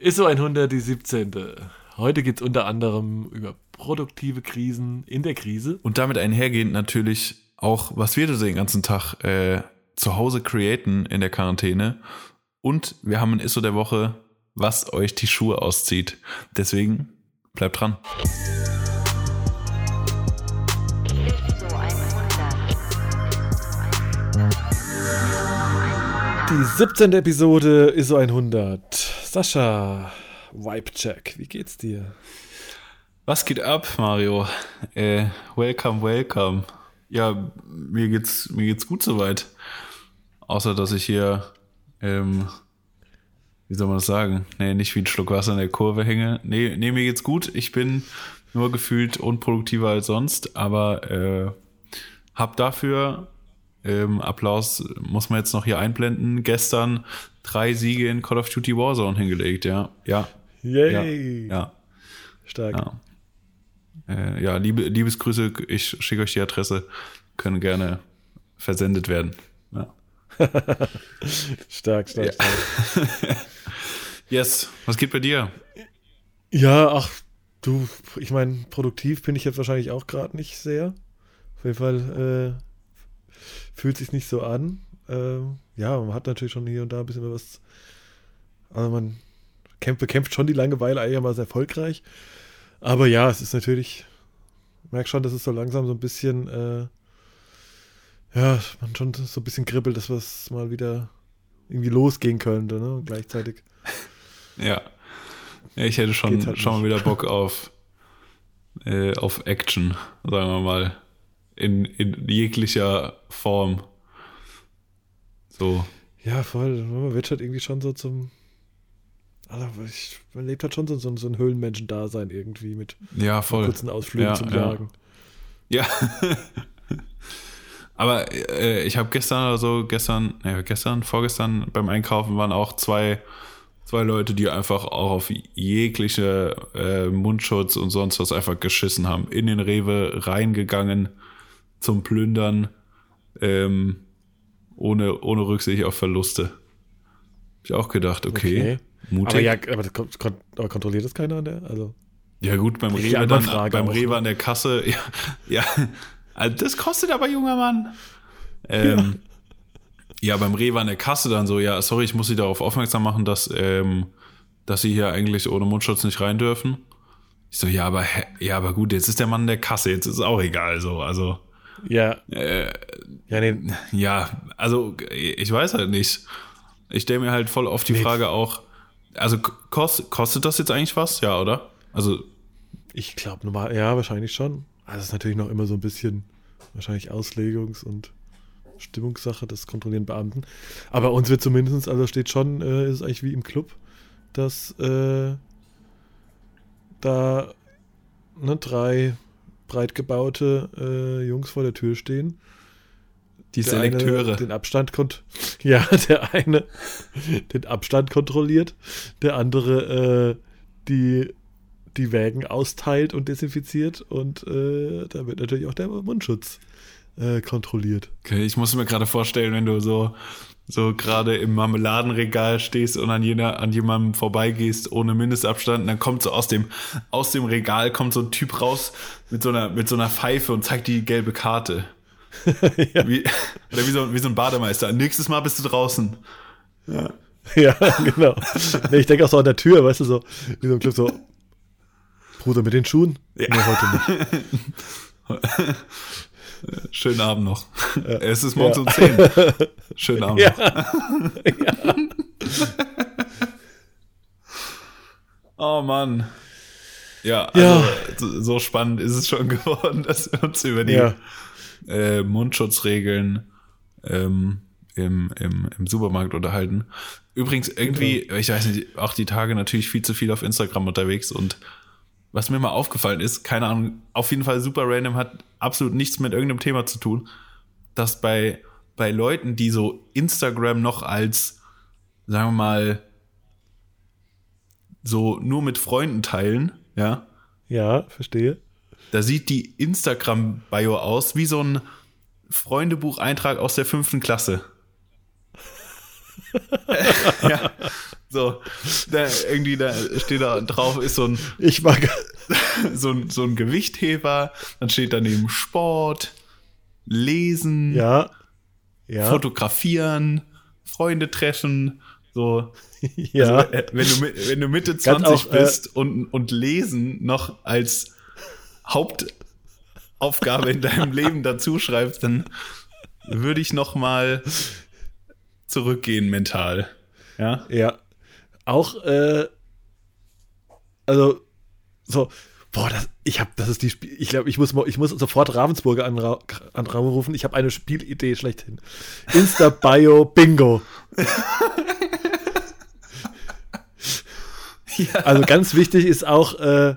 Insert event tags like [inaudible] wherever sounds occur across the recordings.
ISO 100, die 17. Heute geht es unter anderem über produktive Krisen in der Krise. Und damit einhergehend natürlich auch, was wir den ganzen Tag äh, zu Hause createn in der Quarantäne. Und wir haben ein ISO der Woche, was euch die Schuhe auszieht. Deswegen bleibt dran. Die 17. Episode ISO 100. Sascha, Wipe-Check, wie geht's dir? Was geht ab, Mario? Äh, welcome, welcome. Ja, mir geht's, mir geht's gut soweit. Außer, dass ich hier, ähm, wie soll man das sagen? Nee, nicht wie ein Schluck Wasser in der Kurve hänge. Nee, nee, mir geht's gut. Ich bin nur gefühlt unproduktiver als sonst, aber äh, hab dafür ähm, Applaus muss man jetzt noch hier einblenden. Gestern drei Siege in Call of Duty Warzone hingelegt, ja. Ja. Yay. Ja. ja. Stark. Ja. Äh, ja, liebe, Liebesgrüße, ich schicke euch die Adresse, können gerne versendet werden. Ja. [laughs] stark, stark, ja. stark. [laughs] yes, was geht bei dir? Ja, ach, du, ich meine, produktiv bin ich jetzt wahrscheinlich auch gerade nicht sehr. Auf jeden Fall äh, fühlt sich nicht so an. Ähm, ja, man hat natürlich schon hier und da ein bisschen was. Also man kämpft, bekämpft schon die Langeweile einigermaßen erfolgreich. Aber ja, es ist natürlich, ich merke schon, dass es so langsam so ein bisschen, äh, ja, man schon so ein bisschen kribbelt, dass was mal wieder irgendwie losgehen könnte, ne? Gleichzeitig. [laughs] Ja. ja ich hätte schon, halt schon wieder Bock [laughs] auf, äh, auf Action, sagen wir mal in, in jeglicher Form. So. Ja, voll. Man wird halt irgendwie schon so zum. Also ich, man lebt halt schon so, so, so ein Höhlenmenschen-Dasein irgendwie mit ja, voll. kurzen Ausflügen ja, zum Jagen. Ja. [laughs] Aber äh, ich habe gestern oder so, gestern, ja, gestern, vorgestern beim Einkaufen waren auch zwei, zwei Leute, die einfach auch auf jegliche äh, Mundschutz und sonst was einfach geschissen haben. In den Rewe reingegangen, zum Plündern, ähm, ohne, ohne Rücksicht auf Verluste. Hab ich auch gedacht, okay, okay. mutig. Aber ja, aber, das, aber kontrolliert das keiner an der? Also. Ja, gut, beim Rewe, dann, beim Rewe an der Kasse, [laughs] ja, ja, also das kostet aber, junger Mann. Ähm, ja. ja. beim Rewe an der Kasse dann so, ja, sorry, ich muss Sie darauf aufmerksam machen, dass, ähm, dass Sie hier eigentlich ohne Mundschutz nicht rein dürfen. Ich so, ja, aber, ja, aber gut, jetzt ist der Mann in der Kasse, jetzt ist es auch egal, so, also. Ja. Äh, ja, nee. ja, also ich weiß halt nicht. Ich stelle mir halt voll oft die nee. Frage auch, also kost, kostet das jetzt eigentlich was? Ja, oder? Also. Ich glaube normal, ja, wahrscheinlich schon. Also es ist natürlich noch immer so ein bisschen wahrscheinlich Auslegungs- und Stimmungssache des kontrollierenden Beamten. Aber uns wird zumindest, also steht schon, äh, ist es eigentlich wie im Club, dass äh, da ne, drei breit gebaute äh, Jungs vor der Tür stehen. Die der Selekteure. Eine, den Abstand kont [laughs] ja, der eine den Abstand kontrolliert, der andere äh, die die Wägen austeilt und desinfiziert und äh, da wird natürlich auch der Mundschutz äh, kontrolliert. Okay, ich muss mir gerade vorstellen, wenn du so so gerade im Marmeladenregal stehst und an, jener, an jemandem vorbeigehst ohne Mindestabstand, dann kommt so aus dem, aus dem Regal kommt so ein Typ raus mit so einer, mit so einer Pfeife und zeigt die gelbe Karte. [laughs] ja. wie, oder wie so, wie so ein Bademeister. Nächstes Mal bist du draußen. Ja, ja [laughs] genau. ich denke auch so an der Tür, weißt du, so, wie so ein Club so, Bruder mit den Schuhen? Ja. Nee, heute nicht. [laughs] Schönen Abend noch. Ja. Es ist morgens ja. um 10. Schönen Abend ja. noch. ja. oh Mann. Ja, also so spannend ist es schon [laughs] geworden, dass wir uns über die äh, Mundschutzregeln ähm, im, im, im Supermarkt unterhalten. Übrigens, irgendwie, ich weiß nicht, auch die Tage natürlich viel zu viel auf Instagram unterwegs und was mir mal aufgefallen ist, keine Ahnung, auf jeden Fall super random, hat absolut nichts mit irgendeinem Thema zu tun, dass bei, bei Leuten, die so Instagram noch als, sagen wir mal, so nur mit Freunden teilen, ja. Ja, verstehe. Da sieht die Instagram-Bio aus wie so ein Freundebucheintrag aus der fünften Klasse. [laughs] ja. So, da irgendwie da steht da drauf, ist so ein. Ich mag. [laughs] So ein, so ein Gewichtheber, dann steht daneben Sport, Lesen, ja, ja. Fotografieren, Freunde treffen, so. [laughs] Ja. Also, wenn, du, wenn du Mitte 20 auch, äh, bist äh, und, und Lesen noch als Hauptaufgabe in deinem Leben dazu schreibst, dann würde ich noch mal zurückgehen mental. Ja. Ja. Auch, äh, also, so, boah, das, ich habe, das ist die Spiel, ich glaube, ich muss, ich muss sofort Ravensburger an, an Raum rufen. Ich habe eine Spielidee schlechthin. Insta Bio Bingo. [laughs] ja. Also ganz wichtig ist auch äh,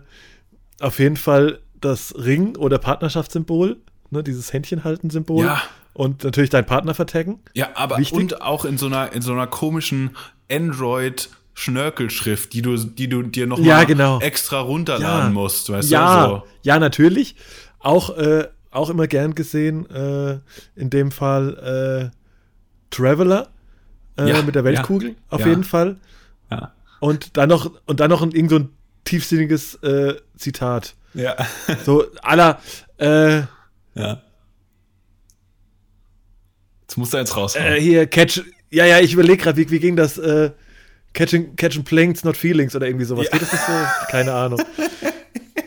auf jeden Fall das Ring- oder Partnerschaftssymbol, ne, dieses Händchenhalten-Symbol. Ja. Und natürlich deinen Partner vertaggen. Ja, aber Wichtig. und auch in so einer, in so einer komischen Android- Schnörkelschrift, die du, die du dir noch ja, genau. extra runterladen ja. musst, weißt ja. du? So. Ja, natürlich. Auch, äh, auch immer gern gesehen, äh, in dem Fall äh, Traveler äh, mit der Weltkugel, auf jeden Fall. Und dann noch, und dann noch ein, irgend so ein tiefsinniges äh, Zitat. Ja. [laughs] So aller, äh, ja. Jetzt musst du jetzt raus. Äh, hier, Catch. Ja, ja, ich überlege gerade, wie, wie ging das? Äh, catching, catching Planks, not Feelings oder irgendwie sowas. Ja. Geht das nicht so? Keine Ahnung.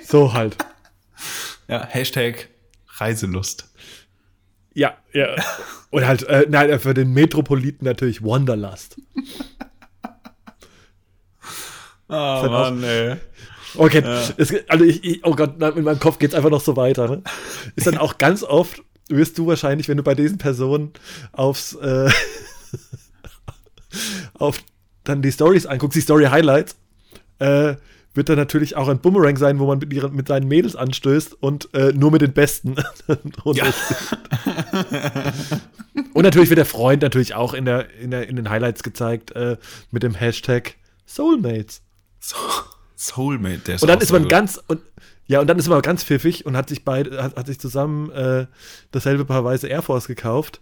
So halt. Ja, Hashtag Reiselust. Ja, ja. Und halt, äh, nein, für den Metropoliten natürlich Wanderlust. oh Mann, ey. Okay, ja. es, also ich, ich, oh Gott, in meinem Kopf geht es einfach noch so weiter. Ne? Ist dann auch ganz oft wirst du wahrscheinlich, wenn du bei diesen Personen aufs äh, [laughs] auf dann die Stories anguckst, die Story Highlights, äh, wird dann natürlich auch ein Boomerang sein, wo man mit, ihren, mit seinen Mädels anstößt und äh, nur mit den Besten. [laughs] ja. und natürlich wird der Freund natürlich auch in, der, in, der, in den Highlights gezeigt äh, mit dem Hashtag Soulmates. So, Soulmate, der ist Und dann ist man gut. ganz und ja, und dann ist man ganz pfiffig und hat sich beide, hat, hat sich zusammen äh, dasselbe Paar weiße Air Force gekauft.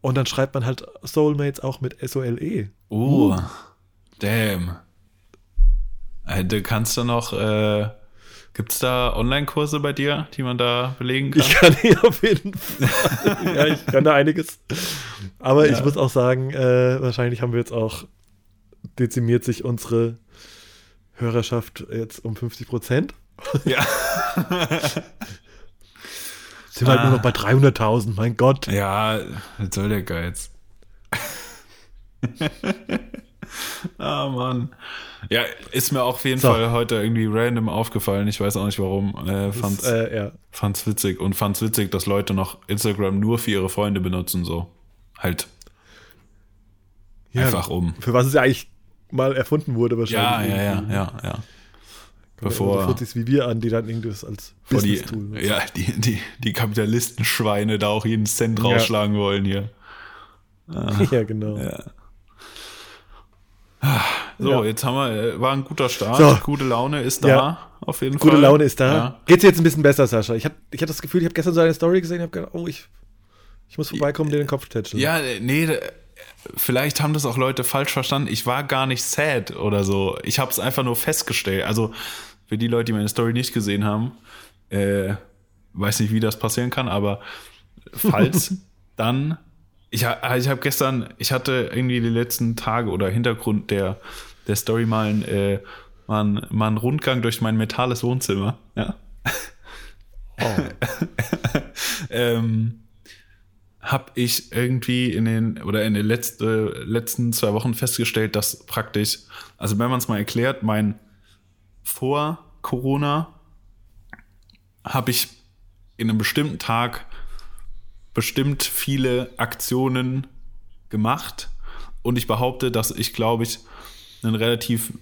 Und dann schreibt man halt Soulmates auch mit S-O-L-E. Oh, uh. Damn. Äh, du kannst du noch, äh, gibt es da Online-Kurse bei dir, die man da belegen kann? Ich kann hier auf jeden Fall. ja, ich kann da einiges. Aber ja. ich muss auch sagen, äh, wahrscheinlich haben wir jetzt auch dezimiert sich unsere Hörerschaft jetzt um 50 Prozent. Ja. [laughs] Sind wir ah. halt nur noch bei 300.000, mein Gott. Ja, was soll der Geiz? [laughs] [laughs] Ah, oh, Mann. Ja, ist mir auch auf jeden so. Fall heute irgendwie random aufgefallen. Ich weiß auch nicht warum. Äh, fand's, das, äh, ja. fand's witzig. Und fand's witzig, dass Leute noch Instagram nur für ihre Freunde benutzen, so. Halt. Ja, einfach um. Für was es ja eigentlich mal erfunden wurde, wahrscheinlich. Ja, ja, ja, ja, ja bevor Fotos wie wir an, die dann irgendwas als Business tun. Ja, die, die, die Kapitalistenschweine da auch jeden Cent rausschlagen wollen hier. Ah, [laughs] ja, genau. Ja. So, ja. jetzt haben wir, äh, war ein guter Start. So. Gute Laune ist da, ja. auf jeden Fall. Gute Laune ist da. Ja. Geht's jetzt ein bisschen besser, Sascha? Ich hatte ich hab das Gefühl, ich habe gestern so eine Story gesehen, ich habe gedacht, oh, ich, ich muss vorbeikommen, dir den Kopf tätscheln. Ja, nee, vielleicht haben das auch Leute falsch verstanden. Ich war gar nicht sad oder so. Ich habe es einfach nur festgestellt. Also für die Leute, die meine Story nicht gesehen haben, äh, weiß nicht, wie das passieren kann, aber [laughs] falls, dann. Ich, ich habe gestern, ich hatte irgendwie die letzten Tage oder Hintergrund der, der Story mal, ein, äh, mal, ein, mal einen Rundgang durch mein metales Wohnzimmer. Ja. Oh. [laughs] ähm, habe ich irgendwie in den oder in den letzte, letzten zwei Wochen festgestellt, dass praktisch, also wenn man es mal erklärt, mein vor Corona habe ich in einem bestimmten Tag bestimmt viele Aktionen gemacht und ich behaupte, dass ich glaube ich einen relativ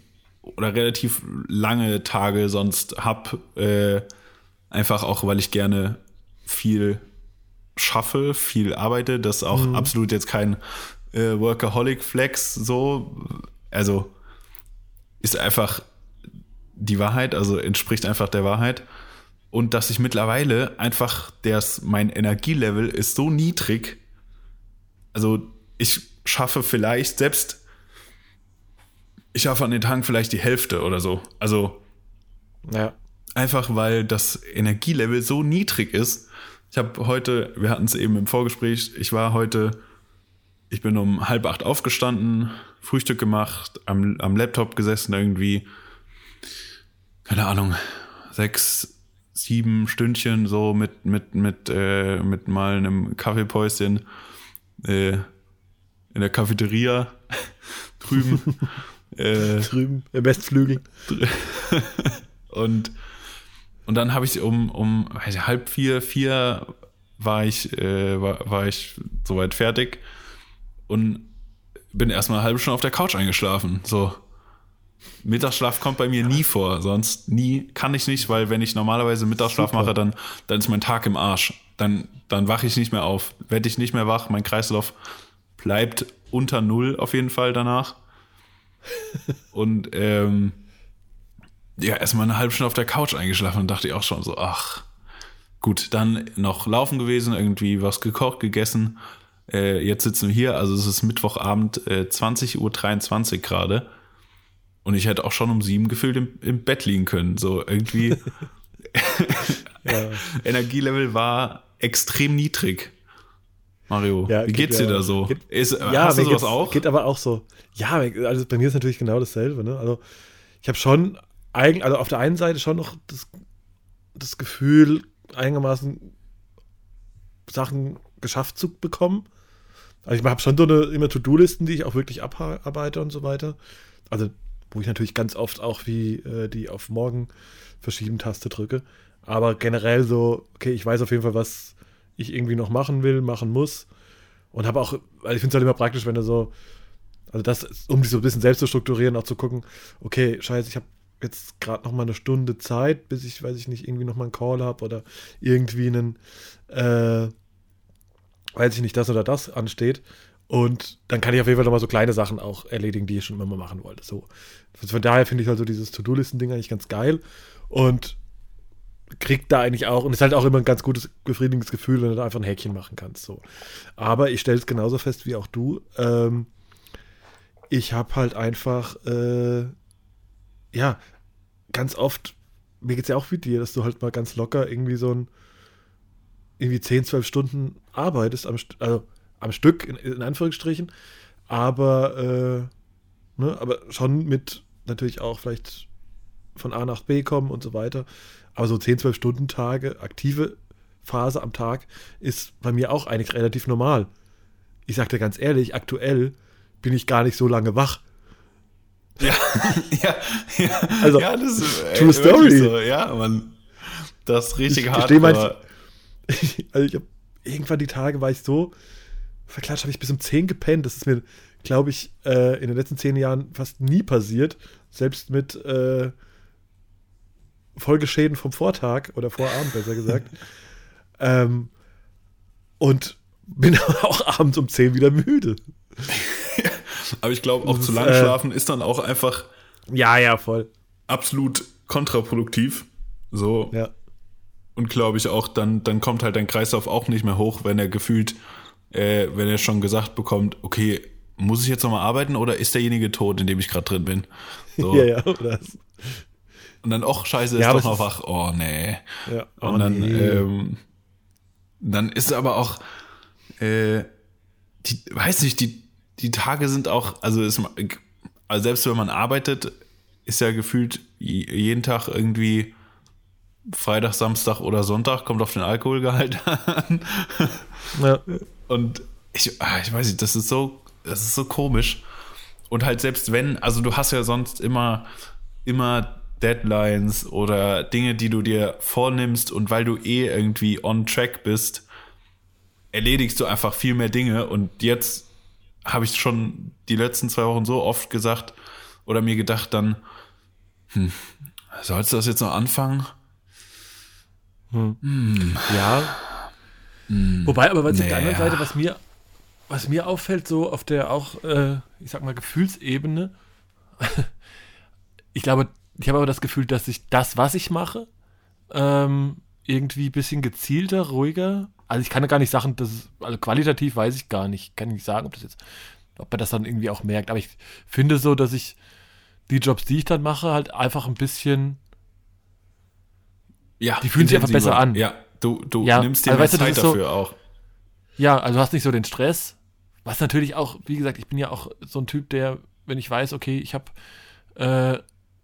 oder relativ lange Tage sonst habe, äh, einfach auch, weil ich gerne viel schaffe, viel arbeite, das auch mhm. absolut jetzt kein äh, Workaholic Flex so, also ist einfach die Wahrheit, also entspricht einfach der Wahrheit. Und dass ich mittlerweile einfach, das, mein Energielevel ist so niedrig. Also ich schaffe vielleicht selbst ich schaffe an den Tagen vielleicht die Hälfte oder so. Also ja. einfach weil das Energielevel so niedrig ist. Ich habe heute, wir hatten es eben im Vorgespräch, ich war heute, ich bin um halb acht aufgestanden, Frühstück gemacht, am, am Laptop gesessen irgendwie, keine Ahnung, sechs, sieben Stündchen so mit, mit, mit, äh, mit mal einem Kaffeepäuschen äh, in der Cafeteria [laughs] drüben. [laughs] äh, drüben, im Westflügel. [laughs] und, und dann habe ich um, um ich, halb vier, vier war ich, äh, war, war ich soweit fertig und bin erstmal eine halbe Stunde auf der Couch eingeschlafen. So. Mittagsschlaf kommt bei mir nie vor, sonst nie kann ich nicht, weil wenn ich normalerweise Mittagsschlaf Super. mache, dann, dann ist mein Tag im Arsch. Dann, dann wache ich nicht mehr auf. Werde ich nicht mehr wach, mein Kreislauf bleibt unter Null auf jeden Fall danach. [laughs] und ähm, ja, erstmal eine halbe Stunde auf der Couch eingeschlafen und dachte ich auch schon so, ach, gut, dann noch laufen gewesen, irgendwie was gekocht, gegessen. Äh, jetzt sitzen wir hier, also es ist Mittwochabend, äh, 20.23 Uhr gerade. Und ich hätte auch schon um sieben gefühlt im, im Bett liegen können. So irgendwie. [laughs] [laughs] Energielevel war extrem niedrig. Mario, ja, wie geht's geht, dir da so? Geht, ist, ja, hast du sowas auch? Geht aber auch so. Ja, also bei mir ist natürlich genau dasselbe. Ne? Also ich habe schon, eigen, also auf der einen Seite schon noch das, das Gefühl, einigermaßen Sachen geschafft zu bekommen. Also ich habe schon so eine immer To-Do-Listen, die ich auch wirklich abarbeite und so weiter. Also wo ich natürlich ganz oft auch wie äh, die auf morgen verschieben Taste drücke. Aber generell so, okay, ich weiß auf jeden Fall, was ich irgendwie noch machen will, machen muss. Und habe auch, weil ich finde es halt immer praktisch, wenn du so, also das, um dich so ein bisschen selbst zu strukturieren, auch zu gucken, okay, scheiße, ich habe jetzt gerade noch mal eine Stunde Zeit, bis ich, weiß ich nicht, irgendwie noch mal einen Call habe oder irgendwie einen, äh, weiß ich nicht, das oder das ansteht. Und dann kann ich auf jeden Fall noch mal so kleine Sachen auch erledigen, die ich schon immer mal machen wollte. So. Von daher finde ich halt so dieses To-Do-Listen-Ding eigentlich ganz geil. Und kriegt da eigentlich auch, und es ist halt auch immer ein ganz gutes, befriedigendes Gefühl, wenn du da einfach ein Häkchen machen kannst. So. Aber ich stelle es genauso fest wie auch du. Ähm, ich habe halt einfach, äh, ja, ganz oft, mir geht es ja auch wie dir, dass du halt mal ganz locker irgendwie so ein, irgendwie 10, 12 Stunden arbeitest, am, also am Stück, in, in Anführungsstrichen, aber, äh, ne, aber schon mit natürlich auch vielleicht von A nach B kommen und so weiter. Aber so 10, 12 Stunden Tage, aktive Phase am Tag, ist bei mir auch eigentlich relativ normal. Ich sag dir ganz ehrlich, aktuell bin ich gar nicht so lange wach. Ja, [laughs] ja, ja. Also, ja, das ist äh, True Story. So. Ja, man, das ist richtig ich hart. [laughs] also ich habe irgendwann die Tage war ich so verklatscht, habe ich bis um 10 gepennt. Das ist mir, glaube ich, äh, in den letzten 10 Jahren fast nie passiert. Selbst mit äh, Folgeschäden vom Vortag oder Vorabend, besser gesagt. [laughs] ähm, und bin [laughs] auch abends um 10 wieder müde. [laughs] Aber ich glaube, auch zu lange äh, schlafen ist dann auch einfach. Ja, ja, voll. Absolut kontraproduktiv. So. Ja. Und glaube ich auch, dann, dann kommt halt dein Kreislauf auch nicht mehr hoch, wenn er gefühlt, äh, wenn er schon gesagt bekommt, okay, muss ich jetzt nochmal arbeiten oder ist derjenige tot, in dem ich gerade drin bin? So. [laughs] ja, ja, oder und dann, ach, scheiße, ist ja, doch noch wach. Oh, nee. Ja. Oh, und dann, nee. ähm, dann ist aber auch, äh, die, weiß nicht, die, die Tage sind auch, also, ist, also selbst wenn man arbeitet, ist ja gefühlt jeden Tag irgendwie Freitag, Samstag oder Sonntag, kommt auf den Alkoholgehalt [laughs] an. Ja. Und ich, ah, ich weiß nicht, das ist so, das ist so komisch. Und halt selbst wenn, also du hast ja sonst immer, immer Deadlines oder Dinge, die du dir vornimmst und weil du eh irgendwie on track bist, erledigst du einfach viel mehr Dinge und jetzt habe ich schon die letzten zwei Wochen so oft gesagt oder mir gedacht dann, hm, sollst du das jetzt noch anfangen? Hm. Hm. Ja. Hm. Wobei, aber was auf der anderen Seite, was mir, was mir auffällt, so auf der auch, äh, ich sag mal, Gefühlsebene, [laughs] ich glaube, ich habe aber das Gefühl, dass ich das, was ich mache, ähm, irgendwie ein bisschen gezielter, ruhiger. Also ich kann ja gar nicht sagen, dass es, also qualitativ weiß ich gar nicht, kann ich nicht sagen, ob das jetzt, ob man das dann irgendwie auch merkt. Aber ich finde so, dass ich die Jobs, die ich dann mache, halt einfach ein bisschen. Ja, die fühlen sich einfach besser an. Ja, du, du ja, nimmst dir also, weißt Zeit dafür so, auch. Ja, also du hast nicht so den Stress. Was natürlich auch, wie gesagt, ich bin ja auch so ein Typ, der, wenn ich weiß, okay, ich habe äh,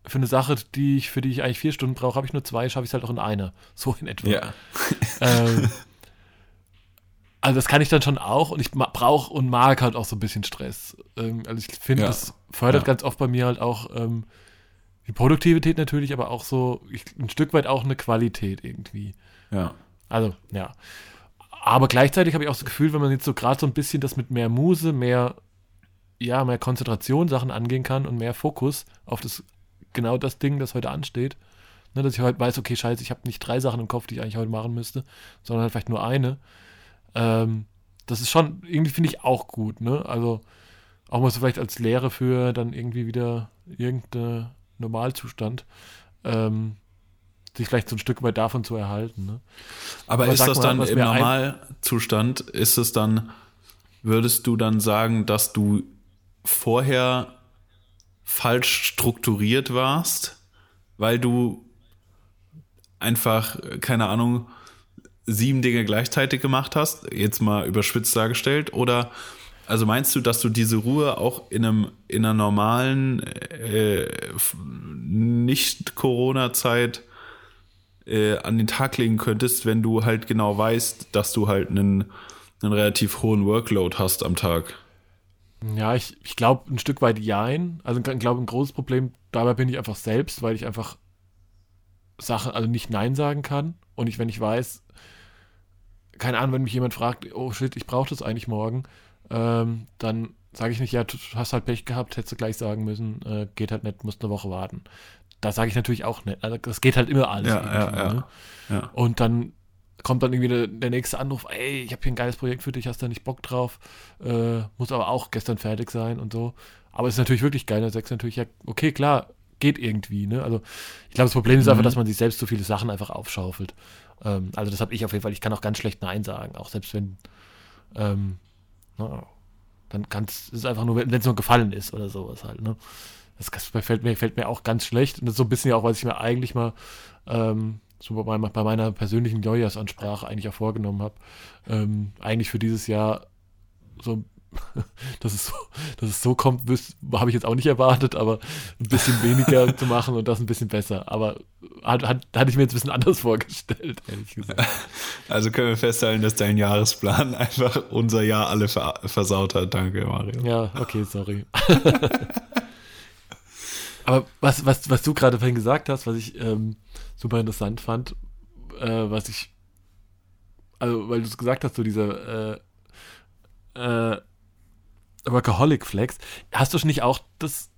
für eine Sache, die ich, für die ich eigentlich vier Stunden brauche, habe ich nur zwei, schaffe ich es halt auch in einer. [laughs] So in etwa. Ja. ähm, also das kann ich dann schon auch und ich brauche und mag halt auch so ein bisschen Stress. Ähm, also ich finde, ja. das fördert ja. ganz oft bei mir halt auch ähm, die Produktivität natürlich, aber auch so ich, ein Stück weit auch eine Qualität irgendwie. Ja. Also, ja. Aber gleichzeitig habe ich auch das Gefühl, wenn man jetzt so gerade so ein bisschen das mit mehr Muse, mehr, ja, mehr Konzentration Sachen angehen kann und mehr Fokus auf das, genau das Ding, das heute ansteht, ne, dass ich heute weiß, okay, scheiße, ich habe nicht drei Sachen im Kopf, die ich eigentlich heute machen müsste, sondern halt vielleicht nur eine ähm, das ist schon, irgendwie finde ich auch gut, ne? Also auch mal so vielleicht als Lehre für dann irgendwie wieder irgendeinen Normalzustand, ähm, sich vielleicht so ein Stück weit davon zu erhalten. Ne? Aber, Aber ist das dann im Normalzustand, ist es dann, würdest du dann sagen, dass du vorher falsch strukturiert warst, weil du einfach, keine Ahnung, sieben Dinge gleichzeitig gemacht hast, jetzt mal überspitzt dargestellt, oder also meinst du, dass du diese Ruhe auch in einem in einer normalen äh, nicht-Corona-Zeit äh, an den Tag legen könntest, wenn du halt genau weißt, dass du halt einen, einen relativ hohen Workload hast am Tag? Ja, ich, ich glaube ein Stück weit jein. Also ich glaube, ein großes Problem dabei bin ich einfach selbst, weil ich einfach Sachen, also nicht Nein sagen kann. Und ich, wenn ich weiß, keine Ahnung, wenn mich jemand fragt, oh shit, ich brauche das eigentlich morgen, ähm, dann sage ich nicht, ja, du hast halt Pech gehabt, hättest du gleich sagen müssen, äh, geht halt nicht, musst eine Woche warten. Da sage ich natürlich auch nicht. Also das geht halt immer alles. Ja, ja, ja, ne? ja, Und dann kommt dann irgendwie der, der nächste Anruf, ey, ich habe hier ein geiles Projekt für dich, hast da nicht Bock drauf, äh, muss aber auch gestern fertig sein und so. Aber es ist natürlich wirklich geil, da sagst du natürlich, ja, okay, klar, geht irgendwie, ne? Also ich glaube, das Problem ist mhm. einfach, dass man sich selbst so viele Sachen einfach aufschaufelt. Ähm, also das habe ich auf jeden Fall. Ich kann auch ganz schlecht Nein sagen, auch selbst wenn ähm, na, dann kann es einfach nur, wenn es nur gefallen ist oder sowas halt. Ne? Das, das fällt, mir, fällt mir auch ganz schlecht und das ist so ein bisschen auch, was ich mir eigentlich mal ähm, so bei, meiner, bei meiner persönlichen Neujahrs-Ansprache eigentlich auch vorgenommen habe, ähm, eigentlich für dieses Jahr so [laughs] dass es so, dass es so kommt, habe ich jetzt auch nicht erwartet, aber ein bisschen weniger [laughs] zu machen und das ein bisschen besser. Aber hat, hat, hatte ich mir jetzt ein bisschen anders vorgestellt, ehrlich gesagt. [laughs] Also können wir festhalten, dass dein Jahresplan einfach unser Jahr alle ver versaut hat. Danke, Mario. Ja, okay, sorry. Aber was, was, was du gerade vorhin gesagt hast, was ich ähm, super interessant fand, äh, was ich, also weil du es gesagt hast, so dieser äh, äh, Workaholic Flex. Hast du nicht auch das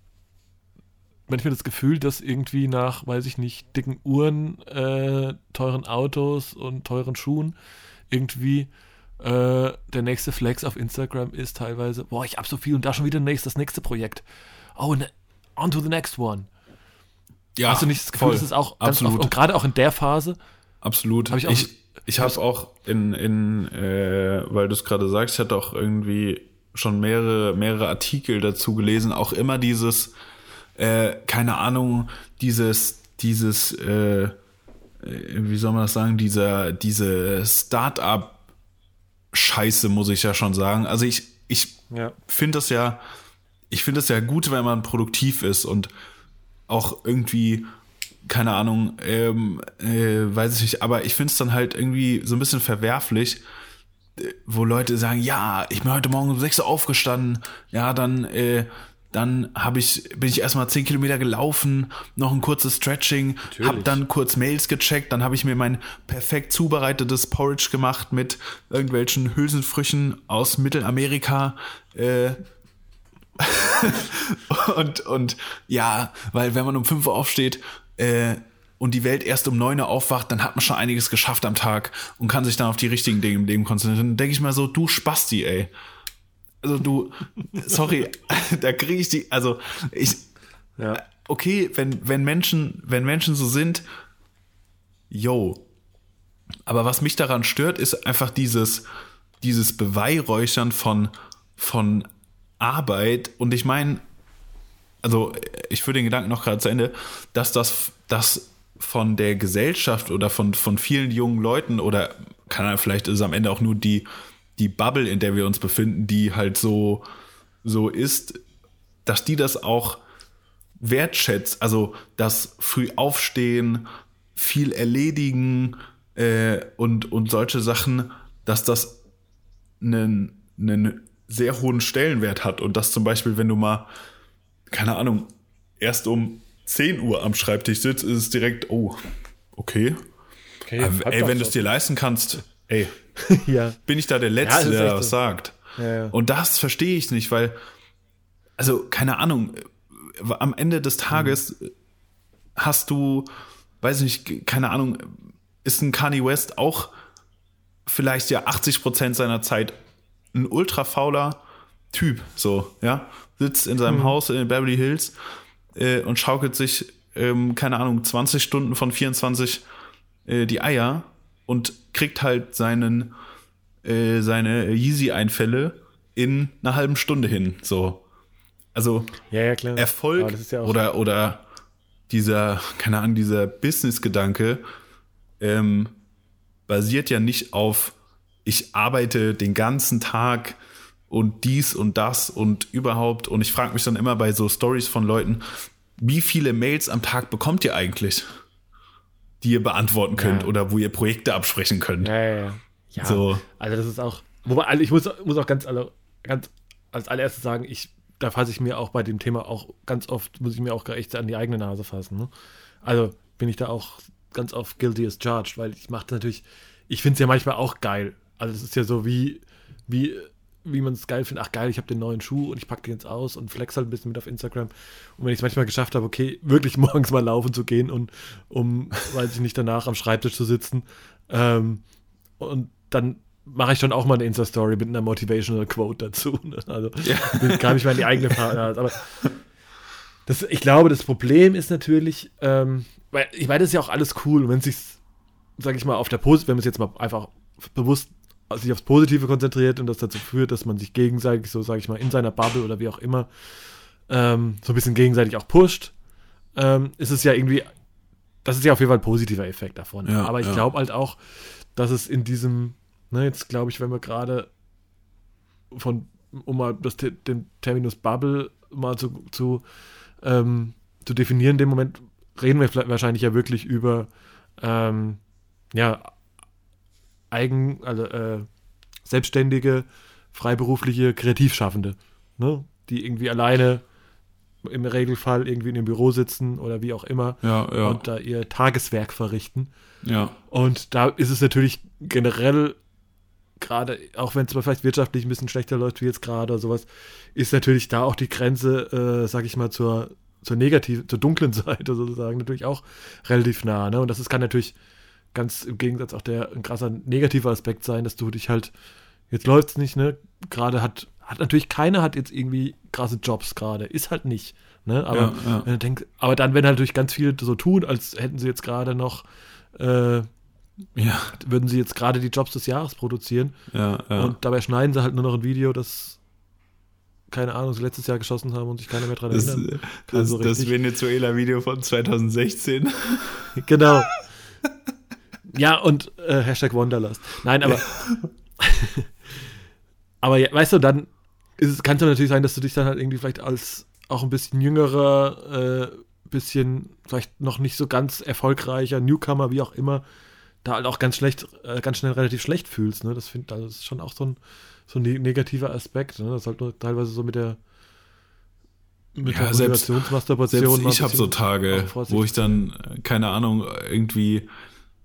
manchmal das Gefühl, dass irgendwie nach, weiß ich nicht, dicken Uhren, äh, teuren Autos und teuren Schuhen irgendwie äh, der nächste Flex auf Instagram ist teilweise, boah, ich hab so viel und da schon wieder nächst, das nächste Projekt. Oh, ne, on to the next one. Ja, Hast du nicht das Gefühl, voll. das ist auch Absolut. Oft, und gerade auch in der Phase? Absolut. Hab ich auch, ich, ich habe auch in, in äh, weil du es gerade sagst, ich hatte auch irgendwie schon mehrere, mehrere Artikel dazu gelesen, auch immer dieses, äh, keine Ahnung, dieses, dieses, äh, äh, wie soll man das sagen, dieser, diese Start-up Scheiße, muss ich ja schon sagen. Also ich, ich ja. finde das ja, ich finde es ja gut, wenn man produktiv ist und auch irgendwie, keine Ahnung, ähm, äh, weiß ich nicht, aber ich finde es dann halt irgendwie so ein bisschen verwerflich, wo Leute sagen, ja, ich bin heute Morgen um 6 Uhr aufgestanden, ja, dann, äh, dann habe ich, bin ich erstmal 10 Kilometer gelaufen, noch ein kurzes Stretching, hab dann kurz Mails gecheckt, dann habe ich mir mein perfekt zubereitetes Porridge gemacht mit irgendwelchen Hülsenfrüchen aus Mittelamerika. Äh, [laughs] und, und ja, weil wenn man um 5 Uhr aufsteht, äh, und die Welt erst um neun Uhr aufwacht, dann hat man schon einiges geschafft am Tag und kann sich dann auf die richtigen Dinge im Leben konzentrieren. Dann denke ich mal so, du Spasti, ey. Also du, sorry, [laughs] da kriege ich die, also ich, ja. okay, wenn, wenn Menschen, wenn Menschen so sind, yo. Aber was mich daran stört, ist einfach dieses, dieses Beweihräuchern von, von Arbeit. Und ich meine, also ich führe den Gedanken noch gerade zu Ende, dass das, das von der Gesellschaft oder von, von vielen jungen Leuten oder kann vielleicht ist es am Ende auch nur die, die Bubble, in der wir uns befinden, die halt so, so ist, dass die das auch wertschätzt. Also das früh aufstehen, viel erledigen äh, und, und solche Sachen, dass das einen, einen sehr hohen Stellenwert hat. Und dass zum Beispiel, wenn du mal, keine Ahnung, erst um 10 Uhr am Schreibtisch sitzt, ist es direkt, oh, okay. okay Aber, ey, wenn du es dir leisten kannst, ey, [laughs] ja. bin ich da der Letzte, ja, der was so. sagt. Ja, und das verstehe ich nicht, weil, also, keine Ahnung, am Ende des Tages mhm. hast du, weiß ich nicht, keine Ahnung, ist ein Kanye West auch vielleicht ja 80 Prozent seiner Zeit ein ultra fauler Typ, so, ja, sitzt in seinem mhm. Haus in Beverly Hills äh, und schaukelt sich, ähm, keine Ahnung, 20 Stunden von 24 äh, die Eier und kriegt halt seinen, äh, seine Yeezy-Einfälle in einer halben Stunde hin, so. Also ja, ja, Erfolg ja oder, oder dieser, keine Ahnung, dieser Business-Gedanke ähm, basiert ja nicht auf, ich arbeite den ganzen Tag und dies und das und überhaupt. Und ich frage mich dann immer bei so Stories von Leuten, wie viele Mails am Tag bekommt ihr eigentlich, die ihr beantworten könnt ja. oder wo ihr Projekte absprechen könnt? Ja, ja, ja. so. Also das ist auch, wobei, also ich muss, muss auch ganz, ganz als allererstes sagen, ich da fasse ich mir auch bei dem Thema auch ganz oft, muss ich mir auch echt an die eigene Nase fassen. Ne? Also bin ich da auch ganz oft guilty as charged, weil ich mache natürlich, ich finde es ja manchmal auch geil. Also es ist ja so wie, wie, wie man es geil findet. Ach geil, ich habe den neuen Schuh und ich packe den jetzt aus und flex halt ein bisschen mit auf Instagram. Und wenn ich es manchmal geschafft habe, okay, wirklich [laughs] morgens mal laufen zu gehen und um, weiß ich nicht, danach am Schreibtisch zu sitzen ähm, und dann mache ich schon auch mal eine Insta-Story mit einer Motivational Quote dazu. [laughs] Ne? Also ja. kann ich mal in die eigene Frage. Aber das, ich glaube, das Problem ist natürlich, ähm, weil ich meine, das ist ja auch alles cool, wenn es sich, sag ich mal, auf der Posit, wenn man es jetzt mal einfach bewusst sich aufs Positive konzentriert und das dazu führt, dass man sich gegenseitig, so sage ich mal, in seiner Bubble oder wie auch immer, ähm, so ein bisschen gegenseitig auch pusht, ähm, ist es ja irgendwie, das ist ja auf jeden Fall ein positiver Effekt davon. Ja, Aber ich ja. glaube halt auch, dass es in diesem Ne, jetzt glaube ich, wenn wir gerade von, um mal das, den Terminus Bubble mal zu, zu, ähm, zu definieren, in dem Moment reden wir wahrscheinlich ja wirklich über ähm, ja, eigen, also äh, selbstständige, freiberufliche Kreativschaffende, ne? die irgendwie alleine im Regelfall irgendwie in dem Büro sitzen oder wie auch immer ja, ja. und da ihr Tageswerk verrichten. Ja. Und da ist es natürlich generell gerade, auch wenn es mal vielleicht wirtschaftlich ein bisschen schlechter läuft wie jetzt gerade oder sowas, ist natürlich da auch die Grenze, äh, sag ich mal, zur, zur negativen, zur dunklen [laughs] Seite sozusagen natürlich auch relativ nah. Ne? Und das ist, kann natürlich ganz im Gegensatz auch der ein krasser negativer Aspekt sein, dass du dich halt, jetzt läuft es nicht, ne? Gerade hat, hat natürlich keiner hat jetzt irgendwie krasse Jobs gerade. Ist halt nicht. Ne? Aber, ja, ja. Wenn denkst, aber dann, wenn halt natürlich ganz viele so tun, als hätten sie jetzt gerade noch äh, ja. Würden sie jetzt gerade die Jobs des Jahres produzieren. Ja, ja. Und dabei schneiden sie halt nur noch ein Video, das keine Ahnung, sie letztes Jahr geschossen haben und sich keiner mehr dran das, erinnern kann. Das, so das Venezuela-Video von 2016. [laughs] genau. Ja, und äh, Hashtag Wanderlust. Nein, aber. [laughs] aber ja, weißt du, dann kann es natürlich sein, dass du dich dann halt irgendwie vielleicht als auch ein bisschen jüngerer, äh, bisschen vielleicht noch nicht so ganz erfolgreicher Newcomer, wie auch immer, da halt auch ganz schlecht, äh, ganz schnell relativ schlecht fühlst. Ne? Das finde also das ist schon auch so ein, so ein negativer Aspekt. Ne? Das ist halt nur teilweise so mit der mit ja, der Motivationsmasturbation. Selbst ich habe so Tage, wo ich dann, keine Ahnung, irgendwie äh,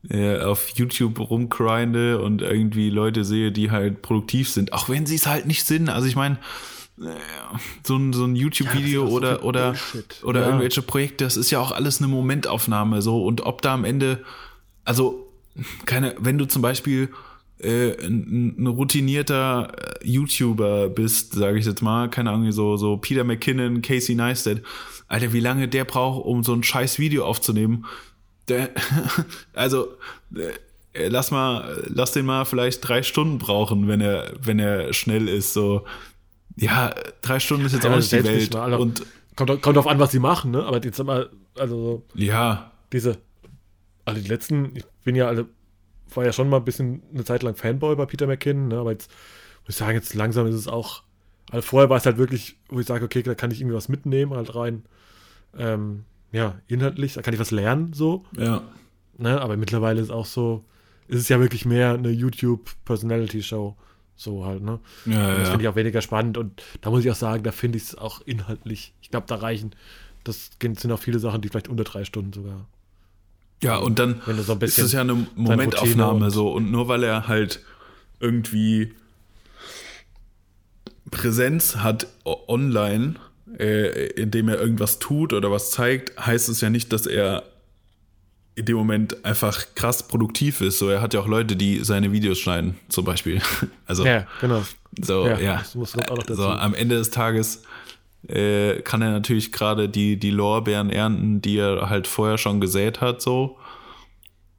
auf YouTube rumgrinde und irgendwie Leute sehe, die halt produktiv sind, auch wenn sie es halt nicht sind. Also ich meine, äh, so ein, so ein YouTube-Video ja, oder, so oder, oder ja. irgendwelche Projekte, das ist ja auch alles eine Momentaufnahme so und ob da am Ende, also keine, wenn du zum Beispiel äh, ein, ein, routinierter äh, YouTuber bist, sage ich jetzt mal, keine Ahnung, so, so Peter McKinnon, Casey Neistat, Alter, wie lange der braucht, um so ein scheiß Video aufzunehmen, der, [laughs] also, äh, lass mal, lass den mal vielleicht drei Stunden brauchen, wenn er, wenn er schnell ist, so. Ja, drei Stunden ist jetzt ja, auch nicht die Welt. Mal, und kommt, kommt drauf an, was sie machen, ne? Aber jetzt mal, also ja. diese, also die letzten, ich bin ja alle, war ja schon mal ein bisschen eine Zeit lang Fanboy bei Peter McKinnon, ne? Aber jetzt muss ich sagen, jetzt langsam ist es auch, also vorher war es halt wirklich, wo ich sage, okay, da kann ich irgendwie was mitnehmen, halt rein, ähm, ja, inhaltlich, da kann ich was lernen, so. Ja. Ne? Aber mittlerweile ist es auch so, ist es ja wirklich mehr eine YouTube-Personality-Show. So halt, ne? Ja, das ja. finde ich auch weniger spannend und da muss ich auch sagen, da finde ich es auch inhaltlich. Ich glaube, da reichen, das sind auch viele Sachen, die vielleicht unter drei Stunden sogar. Ja, und dann Wenn du so ein ist es ja eine Momentaufnahme und- so. Und nur weil er halt irgendwie Präsenz hat online, äh, indem er irgendwas tut oder was zeigt, heißt es ja nicht, dass er in dem Moment einfach krass produktiv ist. So, er hat ja auch Leute, die seine Videos schneiden, zum Beispiel. [laughs] Also, Ja, genau. so, ja. Ja, das muss auch noch dazu. So, am Ende des Tages äh, kann er natürlich gerade die, die Lorbeeren ernten, die er halt vorher schon gesät hat, so.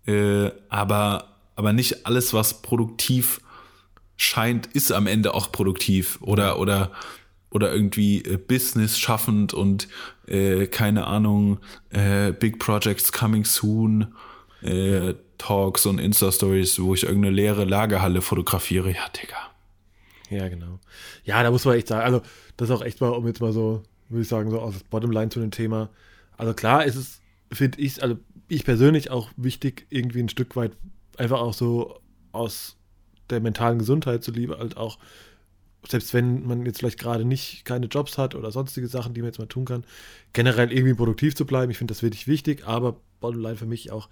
Äh, aber, aber nicht alles, was produktiv scheint, ist am Ende auch produktiv oder, oder, oder irgendwie äh, Business schaffend und äh, keine Ahnung, äh, Big Projects coming soon, äh, Talks und Insta-Stories, wo ich irgendeine leere Lagerhalle fotografiere. Ja, Digga. Ja, genau. Ja, da muss man echt sagen, also das ist auch echt mal, um jetzt mal so, würde ich sagen, so aus Bottomline zu dem Thema. Also klar ist es, finde ich, also ich persönlich auch wichtig, irgendwie ein Stück weit einfach auch so aus der mentalen Gesundheit zuliebe, halt auch, selbst wenn man jetzt vielleicht gerade nicht keine Jobs hat oder sonstige Sachen, die man jetzt mal tun kann, generell irgendwie produktiv zu bleiben. Ich finde das wirklich wichtig, aber Bottomline für mich auch,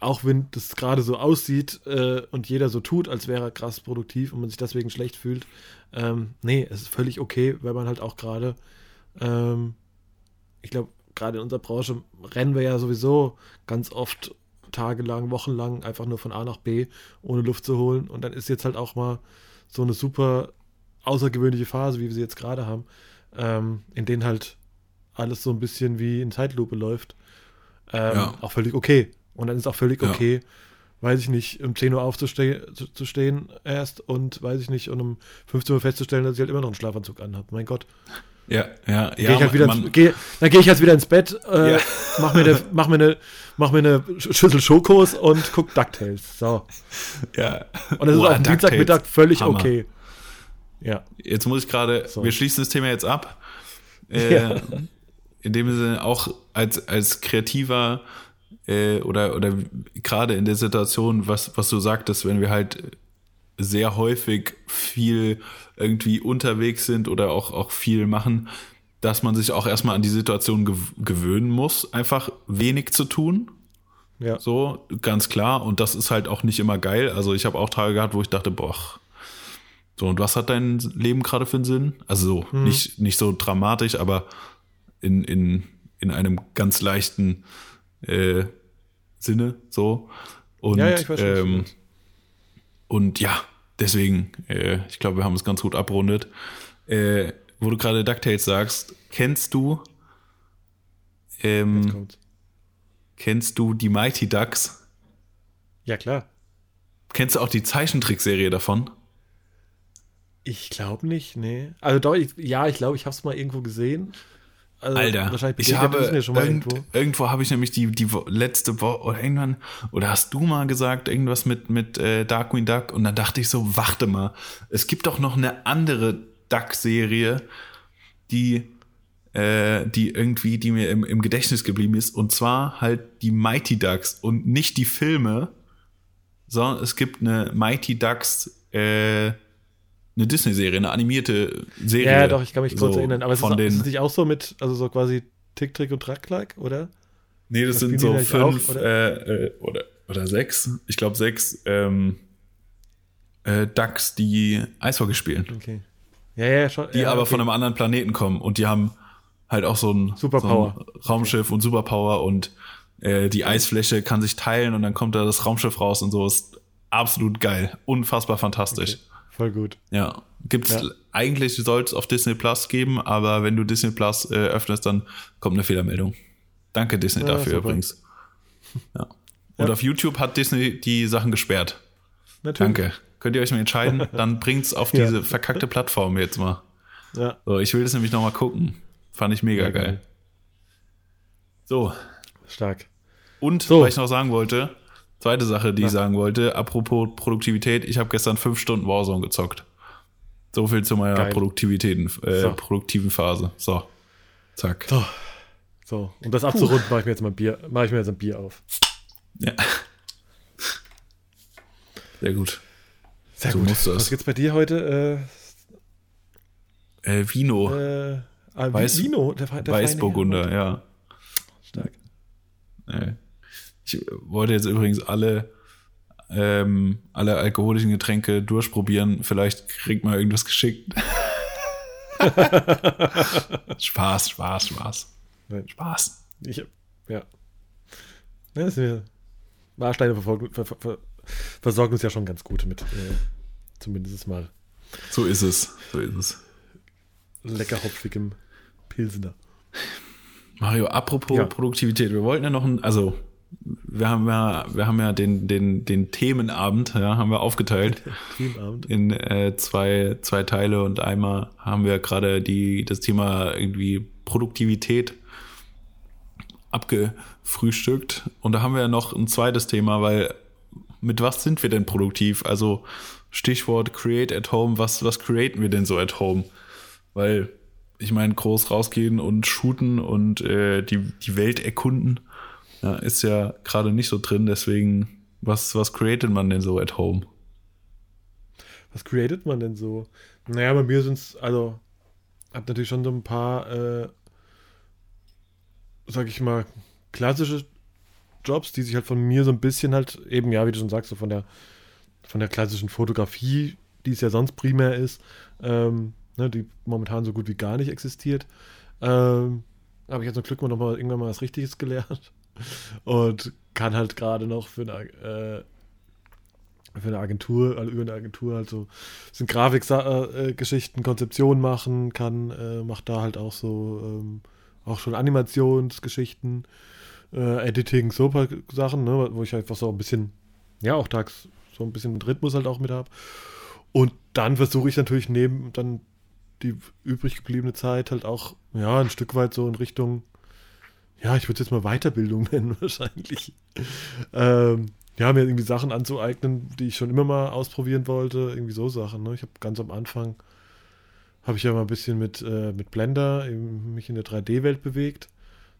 auch wenn das gerade so aussieht äh, und jeder so tut, als wäre er krass produktiv und man sich deswegen schlecht fühlt, ähm, nee, es ist völlig okay, wenn man halt auch gerade, ähm, ich glaube, gerade in unserer Branche rennen wir ja sowieso ganz oft tagelang, wochenlang einfach nur von A nach B, ohne Luft zu holen. Und dann ist jetzt halt auch mal so eine super außergewöhnliche Phase, wie wir sie jetzt gerade haben, ähm, in denen halt alles so ein bisschen wie in Zeitlupe läuft. Ähm, Ja. Auch völlig okay. Und dann ist auch völlig Ja. okay, weiß ich nicht, um 10 Uhr aufzustehen zu, zu stehen erst und weiß ich nicht, und um 15 Uhr festzustellen, dass ich halt immer noch einen Schlafanzug anhabe. Mein Gott. Ja, ja, Geh ja. ich halt wieder ins, geh, dann gehe ich halt wieder ins Bett, äh, Ja. mach, mir eine, mach, mir eine, mach mir eine Schüssel Schokos und guck DuckTales. So. ja. Und das ist auch am Dienstagmittag völlig Hammer. okay. Ja. Jetzt muss ich gerade, So. wir schließen das Thema jetzt ab. Äh, Ja. In dem Sinne auch als, als kreativer äh, oder, oder gerade in der Situation, was, was du sagtest, wenn wir halt sehr häufig viel irgendwie unterwegs sind oder auch, auch viel machen, dass man sich auch erstmal an die Situation gew gewöhnen muss, einfach wenig zu tun. Ja. So, ganz klar. Und das ist halt auch nicht immer geil. Also ich habe auch Tage gehabt, wo ich dachte, boah, so, und was hat dein Leben gerade für einen Sinn? Also so, nicht, nicht so dramatisch, aber in, in, in einem ganz leichten äh, Sinne so. Und, Ja, ja, ich weiß ähm, und ja, deswegen, äh, ich glaube, wir haben es ganz gut abrundet. Äh, wo du gerade DuckTales sagst, kennst du ähm, kennst du die Mighty Ducks? Ja, klar. Kennst du auch die Zeichentrickserie davon? Ich glaube nicht, nee. Also doch, ich, ja, ich glaube, ich habe es mal irgendwo gesehen. Also, Alter, wahrscheinlich ich habe Disney schon mal irgend, irgendwo. irgendwo habe ich nämlich die die letzte Woche oder irgendwann oder hast du mal gesagt irgendwas mit mit äh, Darkwing Duck und dann dachte ich so, warte mal, es gibt doch noch eine andere Duck Serie, die äh, die irgendwie die mir im, im Gedächtnis geblieben ist und zwar halt die Mighty Ducks und nicht die Filme, sondern es gibt eine Mighty Ducks äh, eine Disney-Serie, eine animierte Serie. Ja, doch, ich kann mich kurz so erinnern. Aber es von ist, den, ist es nicht auch so mit, also so quasi Tick, Trick und Track-like, oder? Nee, das Das sind so eigentlich auch, fünf oder? äh, äh, oder, oder sechs, ich glaube sechs ähm, äh, Ducks, die Eishockey spielen. Okay. Ja, ja, schon. Die ja, aber okay. von einem anderen Planeten kommen und die haben halt auch so ein, so ein Raumschiff und Superpower und äh, die Eisfläche kann sich teilen und dann kommt da das Raumschiff raus und so ist absolut geil, unfassbar fantastisch. Okay. Voll gut. Ja, gibt's Ja. eigentlich soll es auf Disney Plus geben, aber wenn du Disney Plus äh, öffnest, dann kommt eine Fehlermeldung. Danke Disney Ja, dafür super. übrigens. Ja. Und Ja. auf YouTube hat Disney die Sachen gesperrt. Natürlich. Danke. Könnt ihr euch mal entscheiden, [laughs] dann bringt's auf Ja. diese verkackte Plattform jetzt mal. Ja. So, ich will das nämlich noch mal gucken. Fand ich mega geil. geil. So. Stark. Und, so. was ich noch sagen wollte, zweite Sache, die ja. ich sagen wollte, apropos Produktivität, ich habe gestern fünf Stunden Warzone gezockt. So viel zu meiner Produktivitäten, äh, so. produktiven Phase. So. Zack. So. So. Um das abzurunden, mache ich mir jetzt mal ein Bier, mache ich mir jetzt ein Bier auf. Ja. Sehr gut. Sehr so gut. Was gibt's bei dir heute? Äh, äh Vino. Äh, ah, Weiß, Vino, der, der Weißburgunder, ja. Stark. Ich wollte jetzt übrigens alle, ähm, alle alkoholischen Getränke durchprobieren. Vielleicht kriegt man irgendwas geschickt. [laughs] Spaß, Spaß, Spaß. Nein. Spaß. Ich, ja. ja ist mir, Warsteine verfolgen, ver, ver, versorgen uns ja schon ganz gut mit, äh, zumindest mal. So ist es, so ist es. Lecker hopfigem Pilsener. Mario, apropos ja. Produktivität, wir wollten ja noch ein, also wir haben ja, wir haben ja den, den, den Themenabend, ja, haben wir aufgeteilt [laughs] Themenabend. in äh, zwei, zwei Teile und einmal haben wir gerade die, das Thema irgendwie Produktivität abgefrühstückt und da haben wir ja noch ein zweites Thema, weil mit was sind wir denn produktiv? Also Stichwort Create at Home, was, was createn wir denn so at Home? Weil ich meine, groß rausgehen und shooten und äh, die, die Welt erkunden, ja, ist ja gerade nicht so drin. Deswegen, was, was createt man denn so at home? Was createt man denn so? Naja, bei mir sind es, also, hat natürlich schon so ein paar, äh, sag ich mal, klassische Jobs, die sich halt von mir so ein bisschen halt eben, ja, wie du schon sagst, so von der, von der klassischen Fotografie, die es ja sonst primär ist, ähm, ne, die momentan so gut wie gar nicht existiert. Ähm, habe ich jetzt zum Glück mal noch mal irgendwann mal was Richtiges gelernt und kann halt gerade noch für eine, äh, für eine Agentur, also über eine Agentur halt so sind Grafikgeschichten, äh, Konzeption machen, kann, äh, macht da halt auch so ähm, auch schon Animationsgeschichten, äh, Editing, so paar Sachen, ne, wo ich einfach so ein bisschen, ja, auch tags so ein bisschen Rhythmus halt auch mit habe. Und dann versuche ich natürlich neben dann die übrig gebliebene Zeit halt auch, ja, ein Stück weit so in Richtung, ja, ich würde jetzt mal Weiterbildung [laughs] nennen wahrscheinlich. Ähm, ja, mir irgendwie Sachen anzueignen, die ich schon immer mal ausprobieren wollte, irgendwie so Sachen. Ne? Ich habe ganz am Anfang, habe ich ja mal ein bisschen mit, äh, mit Blender eben mich in der 3D-Welt bewegt,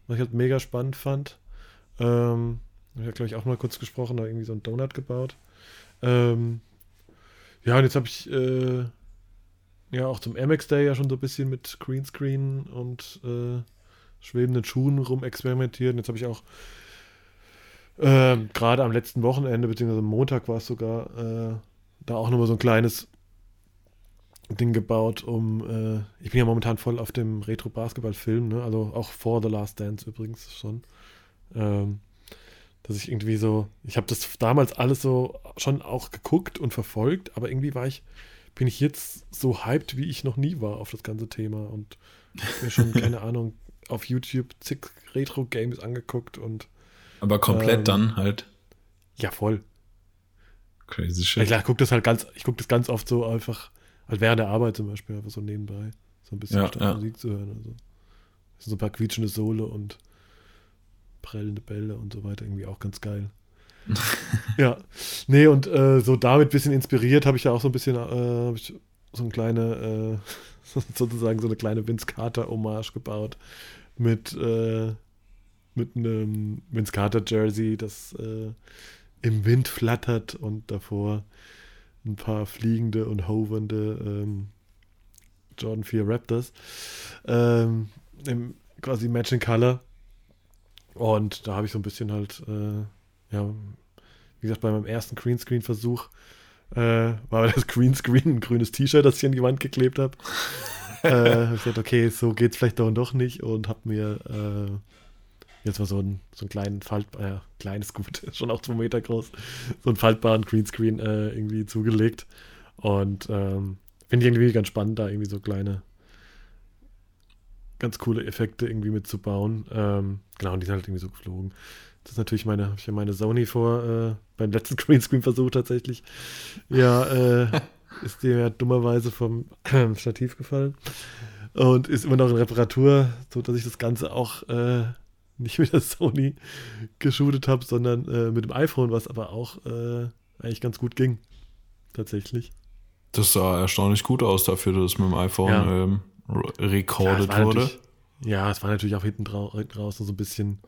was ich halt mega spannend fand. Ähm, ich habe, glaube ich, auch mal kurz gesprochen, da irgendwie so einen Donut gebaut. Ähm, ja, und jetzt habe ich äh, ja auch zum MX Day ja schon so ein bisschen mit Greenscreen und äh, schwebenden Schuhen rum experimentiert. Jetzt habe ich auch äh, gerade am letzten Wochenende, beziehungsweise am Montag war es sogar, äh, da auch nochmal so ein kleines Ding gebaut, um, äh, ich bin ja momentan voll auf dem Retro-Basketball-Film, ne? also auch vor The Last Dance übrigens schon. Ähm, dass ich irgendwie so, ich habe das damals alles so schon auch geguckt und verfolgt, aber irgendwie war ich bin ich jetzt so hyped, wie ich noch nie war auf das ganze Thema und mir schon, [laughs] keine Ahnung, auf YouTube zig Retro-Games angeguckt und. Aber komplett ähm, dann halt. Ja, voll. Crazy shit. Klar, ich gucke das halt ganz, ich gucke das ganz oft so einfach, halt während der Arbeit zum Beispiel, einfach so nebenbei, so ein bisschen ja, ja. Musik zu hören. Also. So ein paar quietschende Sohle und prellende Bälle und so weiter, irgendwie auch ganz geil. [laughs] ja, nee, und äh, so damit ein bisschen inspiriert habe ich ja auch so ein bisschen äh, so eine kleine, äh, [laughs] sozusagen so eine kleine Vince Carter-Hommage gebaut mit, äh, mit einem Vince Carter-Jersey, das äh, im Wind flattert und davor ein paar fliegende und hovernde ähm, Jordan 4 Raptors. Ähm, im quasi Matching Color. Und da habe ich so ein bisschen halt äh, ja, wie gesagt, bei meinem ersten Greenscreen-Versuch äh, war [laughs] das Greenscreen ein grünes T-Shirt, das ich an die Wand geklebt habe. [laughs] äh, habe ich gesagt, okay, so geht's vielleicht doch und doch nicht und habe mir äh, jetzt mal so einen, so einen kleinen Falt, äh, kleines gut, [laughs] schon auch zwei Meter groß, so einen faltbaren Greenscreen äh, irgendwie zugelegt. Und ähm, finde ich irgendwie ganz spannend, da irgendwie so kleine, ganz coole Effekte irgendwie mitzubauen. Ähm, genau, und die sind halt irgendwie so geflogen. Das ist natürlich meine, habe ich ja meine Sony vor, äh, beim letzten [laughs] Greenscreen-Versuch tatsächlich. Ja, äh, ist dir ja dummerweise vom [clears throat] Stativ gefallen. und ist immer noch in Reparatur, so dass ich das Ganze auch äh, nicht mit der [laughs] Sony geshootet habe, sondern äh, mit dem iPhone, was aber auch äh, eigentlich ganz gut ging. Tatsächlich. Das sah erstaunlich gut aus dafür, dass es mit dem iPhone ja. ähm, recorded ja, wurde. Ja, es war natürlich auch hinten draußen so ein bisschen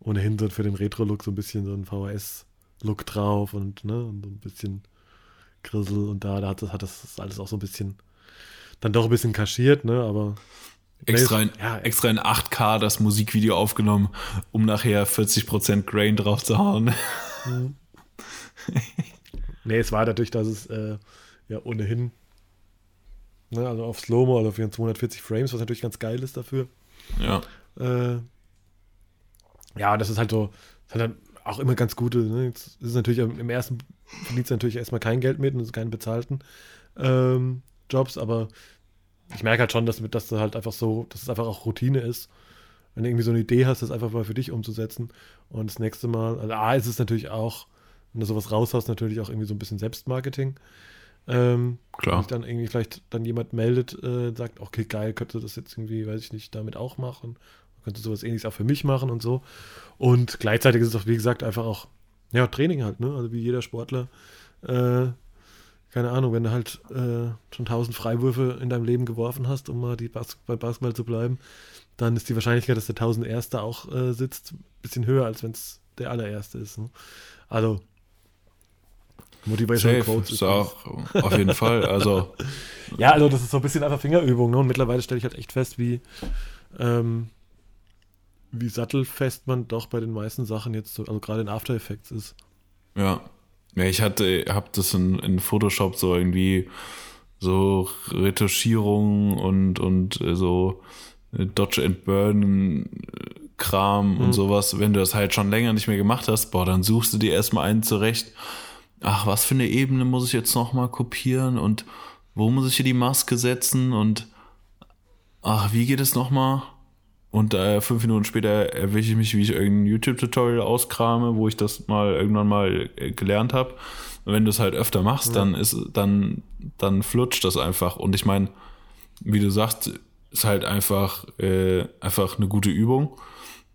ohnehin so für den Retro-Look so ein bisschen so ein VHS-Look drauf und, ne, und so ein bisschen Grissel und da, da hat das, hat das alles auch so ein bisschen dann doch ein bisschen kaschiert, ne, aber Extra in, ja, extra in 8K das Musikvideo aufgenommen, um nachher 40% Grain drauf zu hauen. Mhm. [laughs] nee, es war dadurch, dass es äh, ja ohnehin, ne, also auf Slow-Mo, also auf 240 Frames, was natürlich ganz geil ist dafür. Ja. Äh, ja, das ist halt so, das hat dann auch immer ganz gute, ne? Jetzt ist es natürlich im ersten verdient natürlich erstmal kein Geld mit und es keinen bezahlten ähm, Jobs, aber ich merke halt schon, dass, dass das halt einfach so, dass es einfach auch Routine ist. Wenn du irgendwie so eine Idee hast, das einfach mal für dich umzusetzen. Und das nächste Mal, also A, ist es natürlich auch, wenn du sowas raushaust, natürlich auch irgendwie so ein bisschen Selbstmarketing. Ähm, Klar. Wenn sich dann irgendwie vielleicht dann jemand meldet, äh, sagt, okay, geil, könnte das jetzt irgendwie, weiß ich nicht, damit auch machen. Könnte sowas ähnliches auch für mich machen und so. Und gleichzeitig ist es auch, wie gesagt, einfach auch, ja, Training halt, ne? Also wie jeder Sportler äh, keine Ahnung, wenn du halt äh, schon tausend Freiwürfe in deinem Leben geworfen hast, um mal die Bas beim Basketball zu bleiben, dann ist die Wahrscheinlichkeit, dass der tausenderste auch äh, sitzt, ein bisschen höher, als wenn es der allererste ist. Ne? Also Motivation Quotes ist auch auf jeden Fall. Also [laughs] ja, also das ist so ein bisschen einfach Fingerübung. Ne? Und mittlerweile stelle ich halt echt fest, wie ähm, wie sattelfest man doch bei den meisten Sachen jetzt, so, also gerade in After Effects ist. Ja, ja, ich hatte, hab das in, in Photoshop so irgendwie so Retuschierung und, und äh, so äh, Dodge and Burn äh, Kram mhm. und sowas. Wenn du das halt schon länger nicht mehr gemacht hast, boah, dann suchst du dir erstmal einen zurecht. Ach, was für eine Ebene muss ich jetzt nochmal kopieren und wo muss ich hier die Maske setzen und ach, wie geht es nochmal? Und äh, fünf Minuten später erwische ich mich, wie ich irgendein YouTube-Tutorial auskrame, wo ich das mal irgendwann mal äh, gelernt habe. Und wenn du es halt öfter machst, ja. dann ist, dann, dann flutscht das einfach. Und ich meine, wie du sagst, ist halt einfach, äh, einfach eine gute Übung